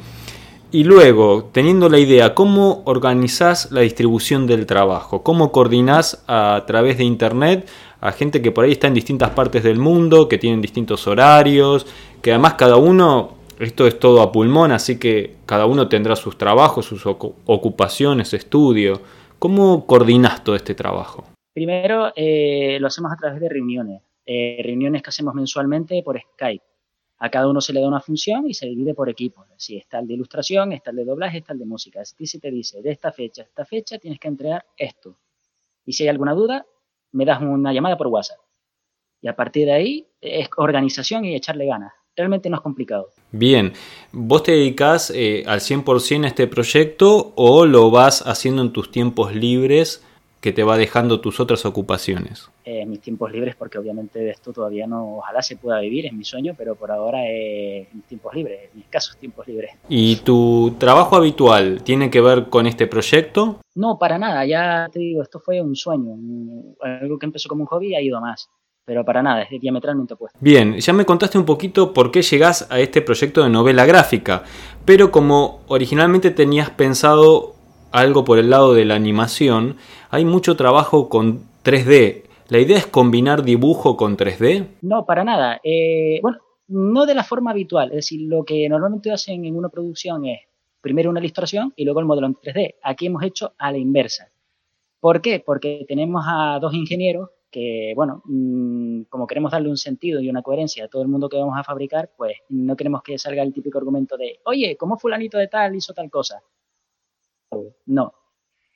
Y luego, teniendo la idea, ¿cómo organizás la distribución del trabajo? ¿Cómo coordinás a través de Internet a gente que por ahí está en distintas partes del mundo, que tienen distintos horarios, que además cada uno, esto es todo a pulmón, así que cada uno tendrá sus trabajos, sus ocupaciones, estudio. ¿Cómo coordinás todo este trabajo? Primero, eh, lo hacemos a través de reuniones, eh, reuniones que hacemos mensualmente por Skype. A cada uno se le da una función y se divide por equipos. Si está el de ilustración, está el de doblaje, está el de música. Si se te dice, de esta fecha a esta fecha tienes que entregar esto. Y si hay alguna duda, me das una llamada por WhatsApp. Y a partir de ahí es organización y echarle ganas. Realmente no es complicado. Bien, ¿vos te dedicas eh, al 100% a este proyecto o lo vas haciendo en tus tiempos libres que te va dejando tus otras ocupaciones? Eh, mis tiempos libres, porque obviamente de esto todavía no, ojalá se pueda vivir, es mi sueño, pero por ahora es mis tiempos libres, mis escasos tiempos libres. ¿Y tu trabajo habitual tiene que ver con este proyecto? No, para nada, ya te digo, esto fue un sueño, algo que empezó como un hobby y ha ido más. Pero para nada, es diametralmente opuesto. Bien, ya me contaste un poquito por qué llegás a este proyecto de novela gráfica, pero como originalmente tenías pensado algo por el lado de la animación, hay mucho trabajo con 3D. ¿La idea es combinar dibujo con 3D? No, para nada. Eh, bueno, no de la forma habitual. Es decir, lo que normalmente hacen en una producción es primero una ilustración y luego el modelo en 3D. Aquí hemos hecho a la inversa. ¿Por qué? Porque tenemos a dos ingenieros que, bueno, mmm, como queremos darle un sentido y una coherencia a todo el mundo que vamos a fabricar, pues no queremos que salga el típico argumento de, oye, ¿cómo fulanito de tal hizo tal cosa? No.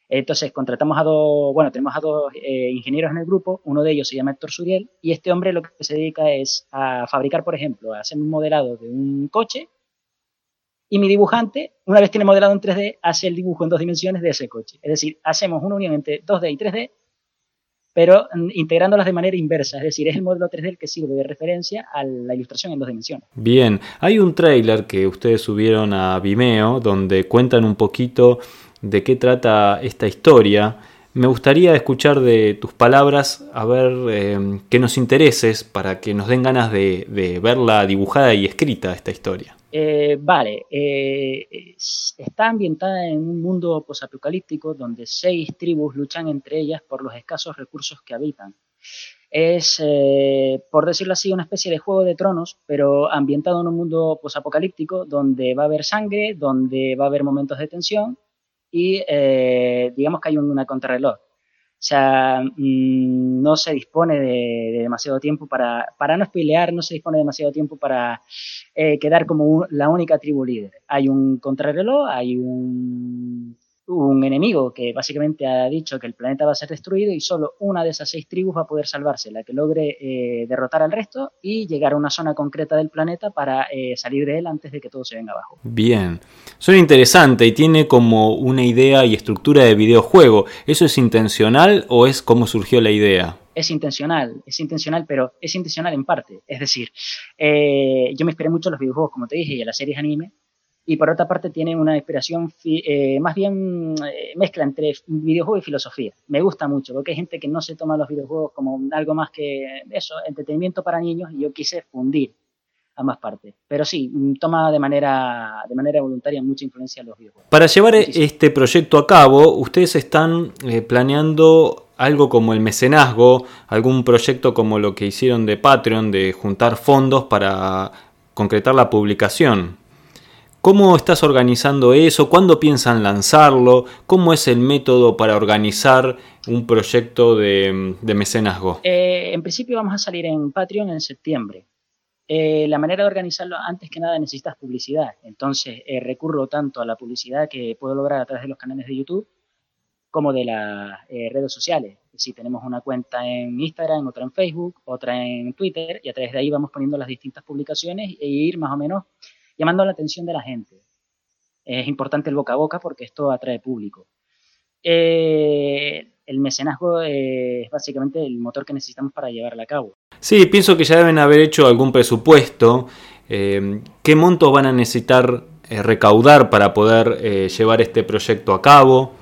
Entonces contratamos a dos, bueno, tenemos a dos eh, ingenieros en el grupo, uno de ellos se llama Héctor Suriel, y este hombre lo que se dedica es a fabricar, por ejemplo, a hacer un modelado de un coche, y mi dibujante, una vez tiene modelado en 3D, hace el dibujo en dos dimensiones de ese coche. Es decir, hacemos una unión entre 2D y 3D, pero integrándolas de manera inversa, es decir, es el modelo 3D el que sirve de referencia a la ilustración en dos dimensiones. Bien, hay un trailer que ustedes subieron a Vimeo donde cuentan un poquito de qué trata esta historia. Me gustaría escuchar de tus palabras, a ver eh, qué nos intereses para que nos den ganas de, de verla dibujada y escrita esta historia. Eh, vale, eh, está ambientada en un mundo posapocalíptico donde seis tribus luchan entre ellas por los escasos recursos que habitan. Es, eh, por decirlo así, una especie de juego de tronos, pero ambientado en un mundo posapocalíptico donde va a haber sangre, donde va a haber momentos de tensión y digamos que hay una contrarreloj. O sea, mmm, no se dispone de, de, demasiado tiempo para, para no spoilear, no se dispone de demasiado tiempo para eh, quedar como un, la única tribu líder. Hay un contrarreloj, hay un, un enemigo que básicamente ha dicho que el planeta va a ser destruido y solo una de esas seis tribus va a poder salvarse, la que logre eh, derrotar al resto y llegar a una zona concreta del planeta para eh, salir de él antes de que todo se venga abajo. Bien, suena interesante y tiene como una idea y estructura de videojuego. ¿Eso es intencional o es cómo surgió la idea? es intencional, es intencional, pero es intencional en parte. Es decir, eh, yo me inspiré mucho en los videojuegos, como te dije, y en las series anime, y por otra parte tiene una inspiración eh, más bien eh, mezcla entre videojuego y filosofía. Me gusta mucho porque hay gente que no se toma los videojuegos como algo más que eso, entretenimiento para niños y yo quise fundir ambas partes. Pero sí, toma de manera, de manera voluntaria mucha influencia en los videojuegos. Para llevar este proyecto a cabo, ustedes están eh, planeando algo como el mecenazgo, algún proyecto como lo que hicieron de Patreon, de juntar fondos para concretar la publicación. ¿Cómo estás organizando eso? ¿Cuándo piensan lanzarlo? ¿Cómo es el método para organizar un proyecto de, mecenazgo? Eh, en principio vamos a salir en Patreon en septiembre. Eh, la manera de organizarlo, antes que nada, necesitas publicidad. Entonces, eh, recurro tanto a la publicidad que puedo lograr a través de los canales de YouTube como de las redes sociales. Si tenemos una cuenta en Instagram, otra en Facebook, otra en Twitter, y a través de ahí vamos poniendo las distintas publicaciones e ir más o menos llamando la atención de la gente. Es importante el boca a boca porque esto atrae público. Eh, el mecenazgo es básicamente el motor que necesitamos para llevarla a cabo. Sí, pienso que ya deben haber hecho algún presupuesto. Eh, ¿Qué montos van a necesitar eh, recaudar para poder llevar este proyecto a cabo?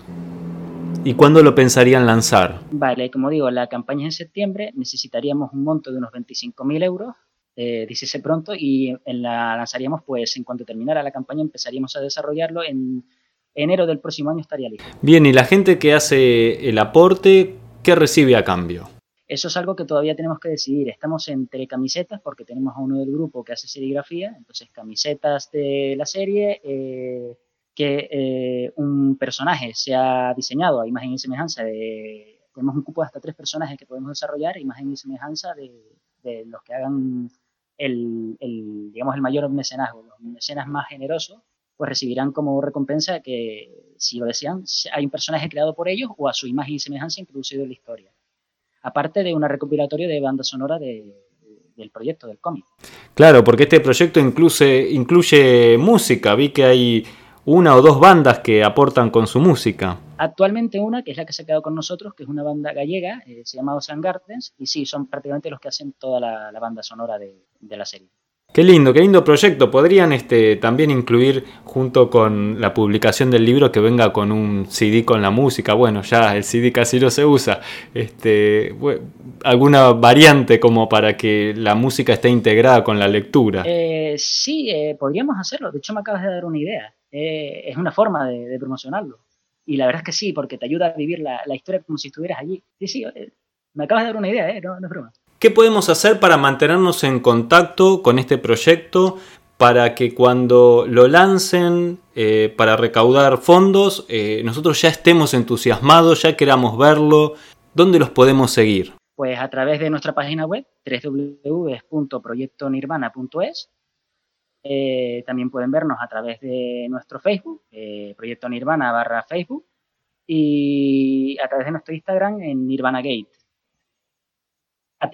¿Y cuándo lo pensarían lanzar? Vale, como digo, la campaña es en septiembre, necesitaríamos un monto de unos 25.000 euros eh, dícese pronto, y en la lanzaríamos, pues en cuanto terminara la campaña empezaríamos a desarrollarlo. En enero del próximo año estaría listo. Bien, ¿y la gente que hace el aporte, qué recibe a cambio? Eso es algo que todavía tenemos que decidir. Estamos entre camisetas porque tenemos a uno del grupo que hace serigrafía, entonces camisetas de la serie, eh, que eh, un personaje sea diseñado a imagen y semejanza de... Tenemos un cupo de hasta tres personajes que podemos desarrollar, imagen y semejanza de, de los que hagan el, digamos, el mayor mecenazgo, los mecenas más generosos, pues recibirán como recompensa que, si lo desean, hay un personaje creado por ellos o a su imagen y semejanza introducido en la historia. Aparte de una recopilatoria de banda sonora del proyecto, del cómic. Claro, porque este proyecto incluye, incluye música. Vi que hay una o dos bandas que aportan con su música. Actualmente una, que es la que se ha quedado con nosotros, que es una banda gallega, eh, se llama Ocean Gardens, y sí, son prácticamente los que hacen toda la, banda sonora de, la serie. Qué lindo, qué lindo proyecto. Podrían este, también incluir junto con la publicación del libro que venga con un CD con la música. Bueno, ya el CD casi no se usa. Este, alguna variante como para que la música esté integrada con la lectura. Eh, sí, eh, podríamos hacerlo. De hecho, me acabas de dar una idea. Es una forma de promocionarlo. Y la verdad es que sí, porque te ayuda a vivir la, historia como si estuvieras allí. Sí, sí, eh, me acabas de dar una idea, ¿eh? no, no es broma. ¿Qué podemos hacer para mantenernos en contacto con este proyecto? Para que cuando lo lancen eh, para recaudar fondos, eh, nosotros ya estemos entusiasmados, ya queramos verlo. ¿Dónde los podemos seguir? Pues a través de nuestra página web, www.proyectonirvana.es eh, también pueden vernos a través de nuestro Facebook, eh, Proyecto Nirvana barra Facebook, y a través de nuestro Instagram en Nirvana Gate.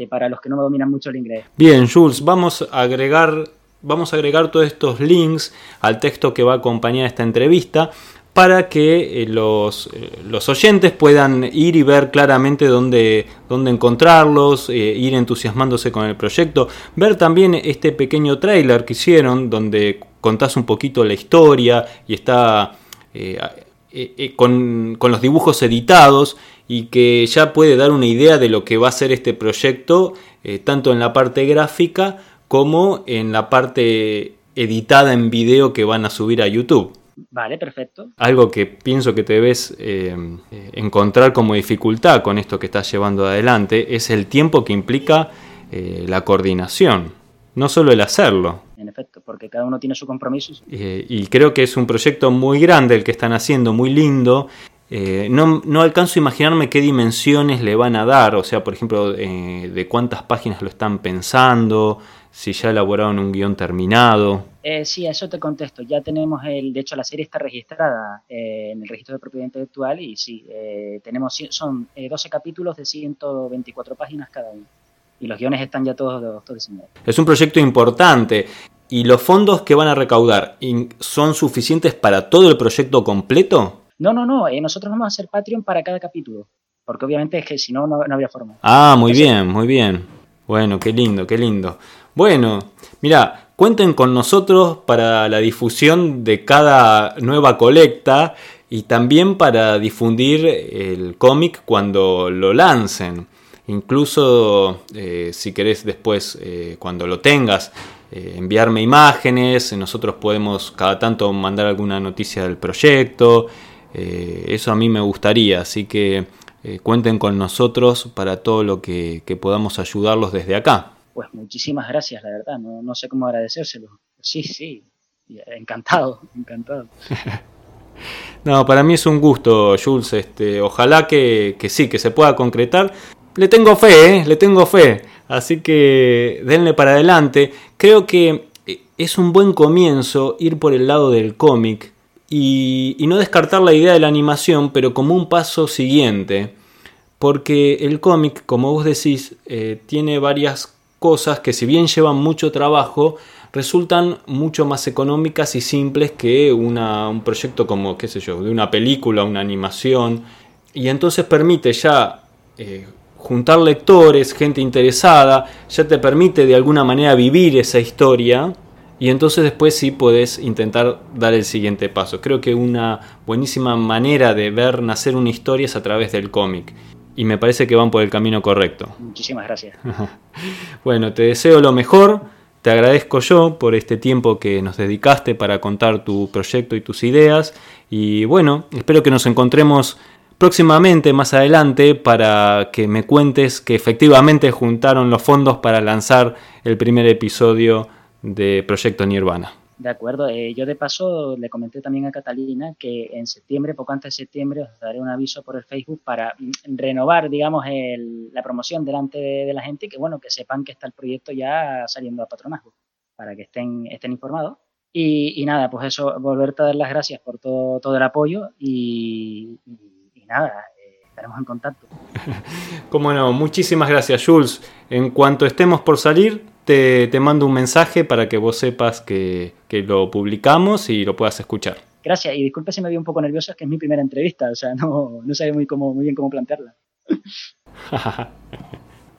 Para los que no dominan mucho el inglés. Bien, Jules, vamos a agregar vamos a agregar todos estos links al texto que va a acompañar esta entrevista para que eh, los, eh, los, oyentes puedan ir y ver claramente dónde, dónde encontrarlos, eh, ir entusiasmándose con el proyecto, ver también este pequeño trailer que hicieron donde contás un poquito la historia y está con, con, los dibujos editados y que ya puede dar una idea de lo que va a ser este proyecto, tanto en la parte gráfica como en la parte editada en video que van a subir a YouTube. Vale, perfecto. Algo que pienso que te debes eh, encontrar como dificultad con esto que estás llevando adelante es el tiempo que implica eh, la coordinación, no solo el hacerlo. En efecto, porque cada uno tiene su compromiso. Eh, y creo que es un proyecto muy grande el que están haciendo, muy lindo, eh, no, no, alcanzo a imaginarme qué dimensiones le van a dar, o sea, por ejemplo, eh, de cuántas páginas lo están pensando, si ya elaboraron un guion terminado. Eh, sí, a eso te contesto. Ya tenemos el, de hecho, la serie está registrada eh, en el registro de propiedad intelectual y sí, tenemos, son 12 capítulos de 124 páginas cada uno. Y los guiones están ya todos, todos diseñados. Es un proyecto importante. ¿Y los fondos que van a recaudar son suficientes para todo el proyecto completo? No, no, no, eh, nosotros vamos a hacer Patreon para cada capítulo, porque obviamente es que si no, no, había forma. Ah, muy bien, muy bien. Bueno, qué lindo, qué lindo. Bueno, mira, cuenten con nosotros para la difusión de cada nueva colecta y también para difundir el cómic cuando lo lancen. Incluso eh, si querés después, eh, cuando lo tengas, enviarme imágenes, nosotros podemos cada tanto mandar alguna noticia del proyecto. Eh, eso a mí me gustaría, así que eh, cuenten con nosotros para todo lo que, podamos ayudarlos desde acá. Pues muchísimas gracias, la verdad, no, sé cómo agradecérselo. Sí, sí, encantado, encantado. no, para mí es un gusto, Jules, este, ojalá que, que sí, que se pueda concretar. Le tengo fe, ¿eh? le tengo fe, así que denle para adelante. Creo que es un buen comienzo ir por el lado del cómic, y, no descartar la idea de la animación, pero como un paso siguiente, porque el cómic, como vos decís, eh, tiene varias cosas que si bien llevan mucho trabajo, resultan mucho más económicas y simples que un proyecto como, qué sé yo, de una película, una animación, y entonces permite ya eh, juntar lectores, gente interesada, ya te permite de alguna manera vivir esa historia y entonces después sí puedes intentar dar el siguiente paso. Creo que una buenísima manera de ver nacer una historia es a través del cómic. Y me parece que van por el camino correcto. Muchísimas gracias. bueno, te deseo lo mejor. Te agradezco yo por este tiempo que nos dedicaste para contar tu proyecto y tus ideas. Y bueno, espero que nos encontremos próximamente, más adelante, para que me cuentes que efectivamente juntaron los fondos para lanzar el primer episodio de Proyecto Nirvana. De acuerdo, eh, yo de paso le comenté también a Catalina que en septiembre, poco antes de septiembre, os daré un aviso por el Facebook para mm, renovar, digamos, la promoción delante de, la gente y que, bueno, que sepan que está el proyecto ya saliendo a patronazgo, para que estén, estén informados. Y, nada, pues eso, volverte a dar las gracias por todo, todo el apoyo y, nada, eh, estaremos en contacto. Cómo no, muchísimas gracias, Jules. En cuanto estemos por salir, te, mando un mensaje para que vos sepas que, lo publicamos y lo puedas escuchar. Gracias, y disculpe si me vi un poco nervioso, es que es mi primera entrevista, o sea, no, no sabía muy, muy bien cómo plantearla.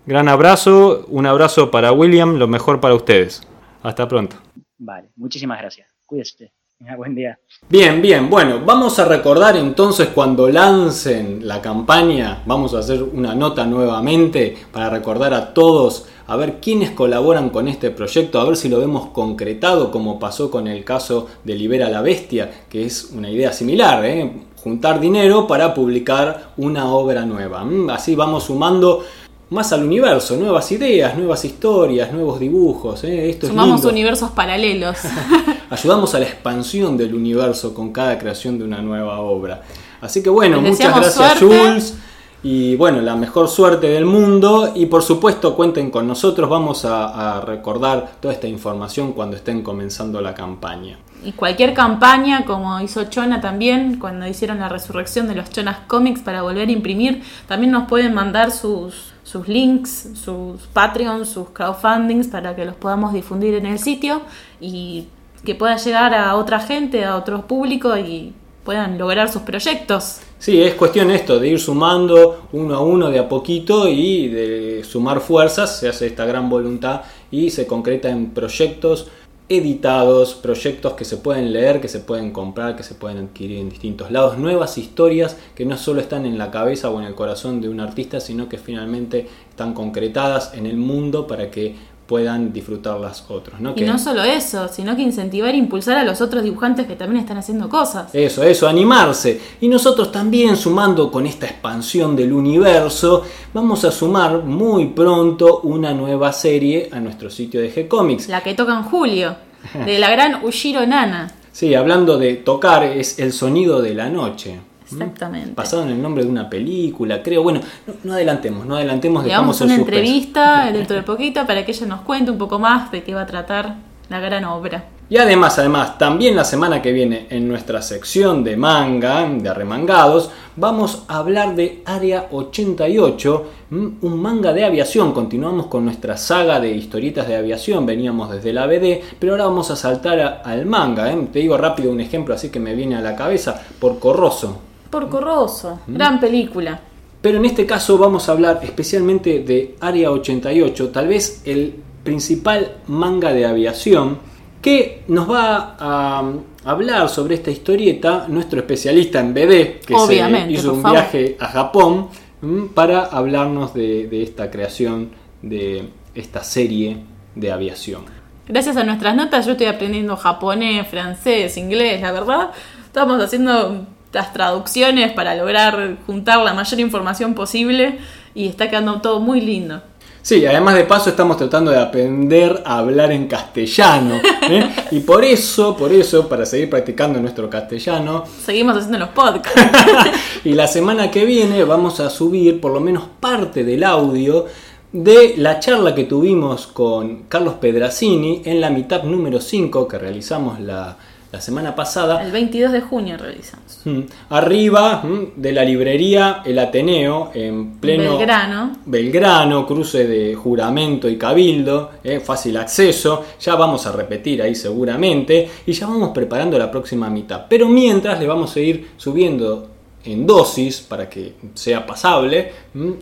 Gran abrazo, un abrazo para William, lo mejor para ustedes. Hasta pronto. Vale, muchísimas gracias. Cuídese. Buen día. Bien, bien, bueno, vamos a recordar entonces cuando lancen la campaña, vamos a hacer una nota nuevamente para recordar a todos a ver quiénes colaboran con este proyecto, a ver si lo vemos concretado como pasó con el caso de Libera la Bestia, que es una idea similar, ¿eh? juntar dinero para publicar una obra nueva. Mm, así vamos sumando más al universo, nuevas ideas, nuevas historias, nuevos dibujos. ¿eh? Esto Sumamos universos paralelos. Ayudamos a la expansión del universo con cada creación de una nueva obra. Así que bueno, muchas gracias Jules. Y bueno, la mejor suerte del mundo y por supuesto cuenten con nosotros, vamos a, recordar toda esta información cuando estén comenzando la campaña. Y cualquier campaña, como hizo Chona también, cuando hicieron la resurrección de los Chonas Comics para volver a imprimir, también nos pueden mandar sus, sus links, sus Patreons, sus crowdfundings para que los podamos difundir en el sitio y que pueda llegar a otra gente, a otro público y puedan lograr sus proyectos. Sí, es cuestión esto, de ir sumando uno a uno de a poquito y de sumar fuerzas, se hace esta gran voluntad y se concreta en proyectos editados, proyectos que se pueden leer, que se pueden comprar, que se pueden adquirir en distintos lados, nuevas historias que no solo están en la cabeza o en el corazón de un artista, sino que finalmente están concretadas en el mundo para que puedan disfrutarlas otros. ¿no? Y no solo eso, sino que incentivar e impulsar a los otros dibujantes que también están haciendo cosas. Eso, eso, animarse. Y nosotros también sumando con esta expansión del universo, vamos a sumar muy pronto una nueva serie a nuestro sitio de G-Comics. La que toca en julio, de la gran Ushiro Nana. Sí, hablando de tocar, es el sonido de la noche. Exactamente. Basado en el nombre de una película, creo. Bueno, no, no adelantemos, no adelantemos. Le damos una entrevista dentro de poquito para que ella nos cuente un poco más de qué va a tratar la gran obra. Y además, además, también la semana que viene en nuestra sección de manga, de arremangados, vamos a hablar de Área 88, ¿m? un manga de aviación. Continuamos con nuestra saga de historietas de aviación, veníamos desde la BD, pero ahora vamos a saltar a- al manga. ¿eh? Te digo rápido un ejemplo así que me viene a la cabeza, por Corroso. Por Corroso, Mm. gran película. Pero en este caso vamos a hablar especialmente de Área 88, tal vez el principal manga de aviación que nos va a um, hablar sobre esta historieta nuestro especialista en BD, que Obviamente, se hizo un viaje a Japón mm, para hablarnos de, de esta creación de esta serie de aviación. Gracias a nuestras notas yo estoy aprendiendo japonés, francés, inglés, la verdad. Estamos haciendo las traducciones para lograr juntar la mayor información posible y está quedando todo muy lindo. Sí, además de paso estamos tratando de aprender a hablar en castellano. ¿eh? Y por eso, por eso, para seguir practicando nuestro castellano, Seguimos haciendo los podcasts. y la semana que viene vamos a subir por lo menos parte del audio de la charla que tuvimos con Carlos Pedrazzini en la mitad número 5 que realizamos la, la semana pasada. El 22 de junio realizamos. Mm, Arriba mm, de la librería El Ateneo, en pleno Belgrano. Belgrano, cruce de juramento y cabildo, eh, fácil acceso, ya vamos a repetir ahí seguramente y ya vamos preparando la próxima mitad. Pero mientras le vamos a ir subiendo en dosis para que sea pasable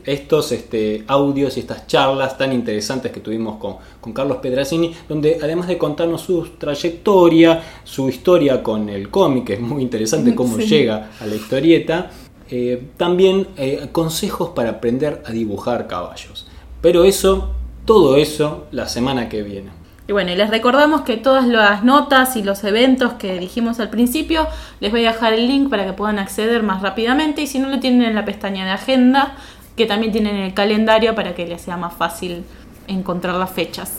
estos este, audios y estas charlas tan interesantes que tuvimos con, con Carlos Pedrazzini, donde además de contarnos su trayectoria, su historia con el cómic, que es muy interesante cómo Sí. llega a la historieta, eh, también eh, consejos para aprender a dibujar caballos. Pero eso, todo eso, la semana que viene. Y bueno, y les recordamos que todas las notas y los eventos que dijimos al principio, les voy a dejar el link para que puedan acceder más rápidamente y si no lo tienen en la pestaña de agenda, que también tienen el calendario para que les sea más fácil encontrar las fechas.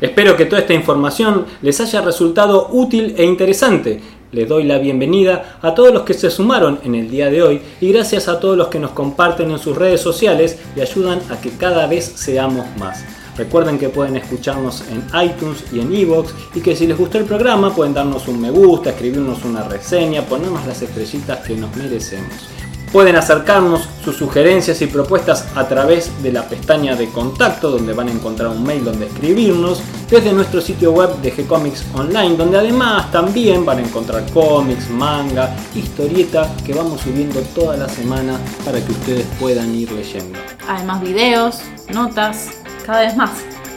Espero que toda esta información les haya resultado útil e interesante. Les doy la bienvenida a todos los que se sumaron en el día de hoy y gracias a todos los que nos comparten en sus redes sociales y ayudan a que cada vez seamos más. Recuerden que pueden escucharnos en iTunes y en Evox y que si les gustó el programa pueden darnos un me gusta, escribirnos una reseña, ponernos las estrellitas que nos merecemos. Pueden acercarnos sus sugerencias y propuestas a través de la pestaña de contacto donde van a encontrar un mail donde escribirnos, desde nuestro sitio web de G-Comics Online donde además también van a encontrar cómics, manga, historieta que vamos subiendo toda la semana para que ustedes puedan ir leyendo. Además videos, notas, cada vez más.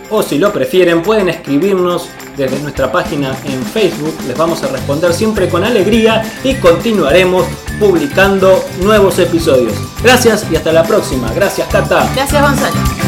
O si lo prefieren pueden escribirnos desde nuestra página en Facebook, les vamos a responder siempre con alegría y continuaremos publicando nuevos episodios. Gracias y hasta la próxima. Gracias Cata. Gracias Gonzalo.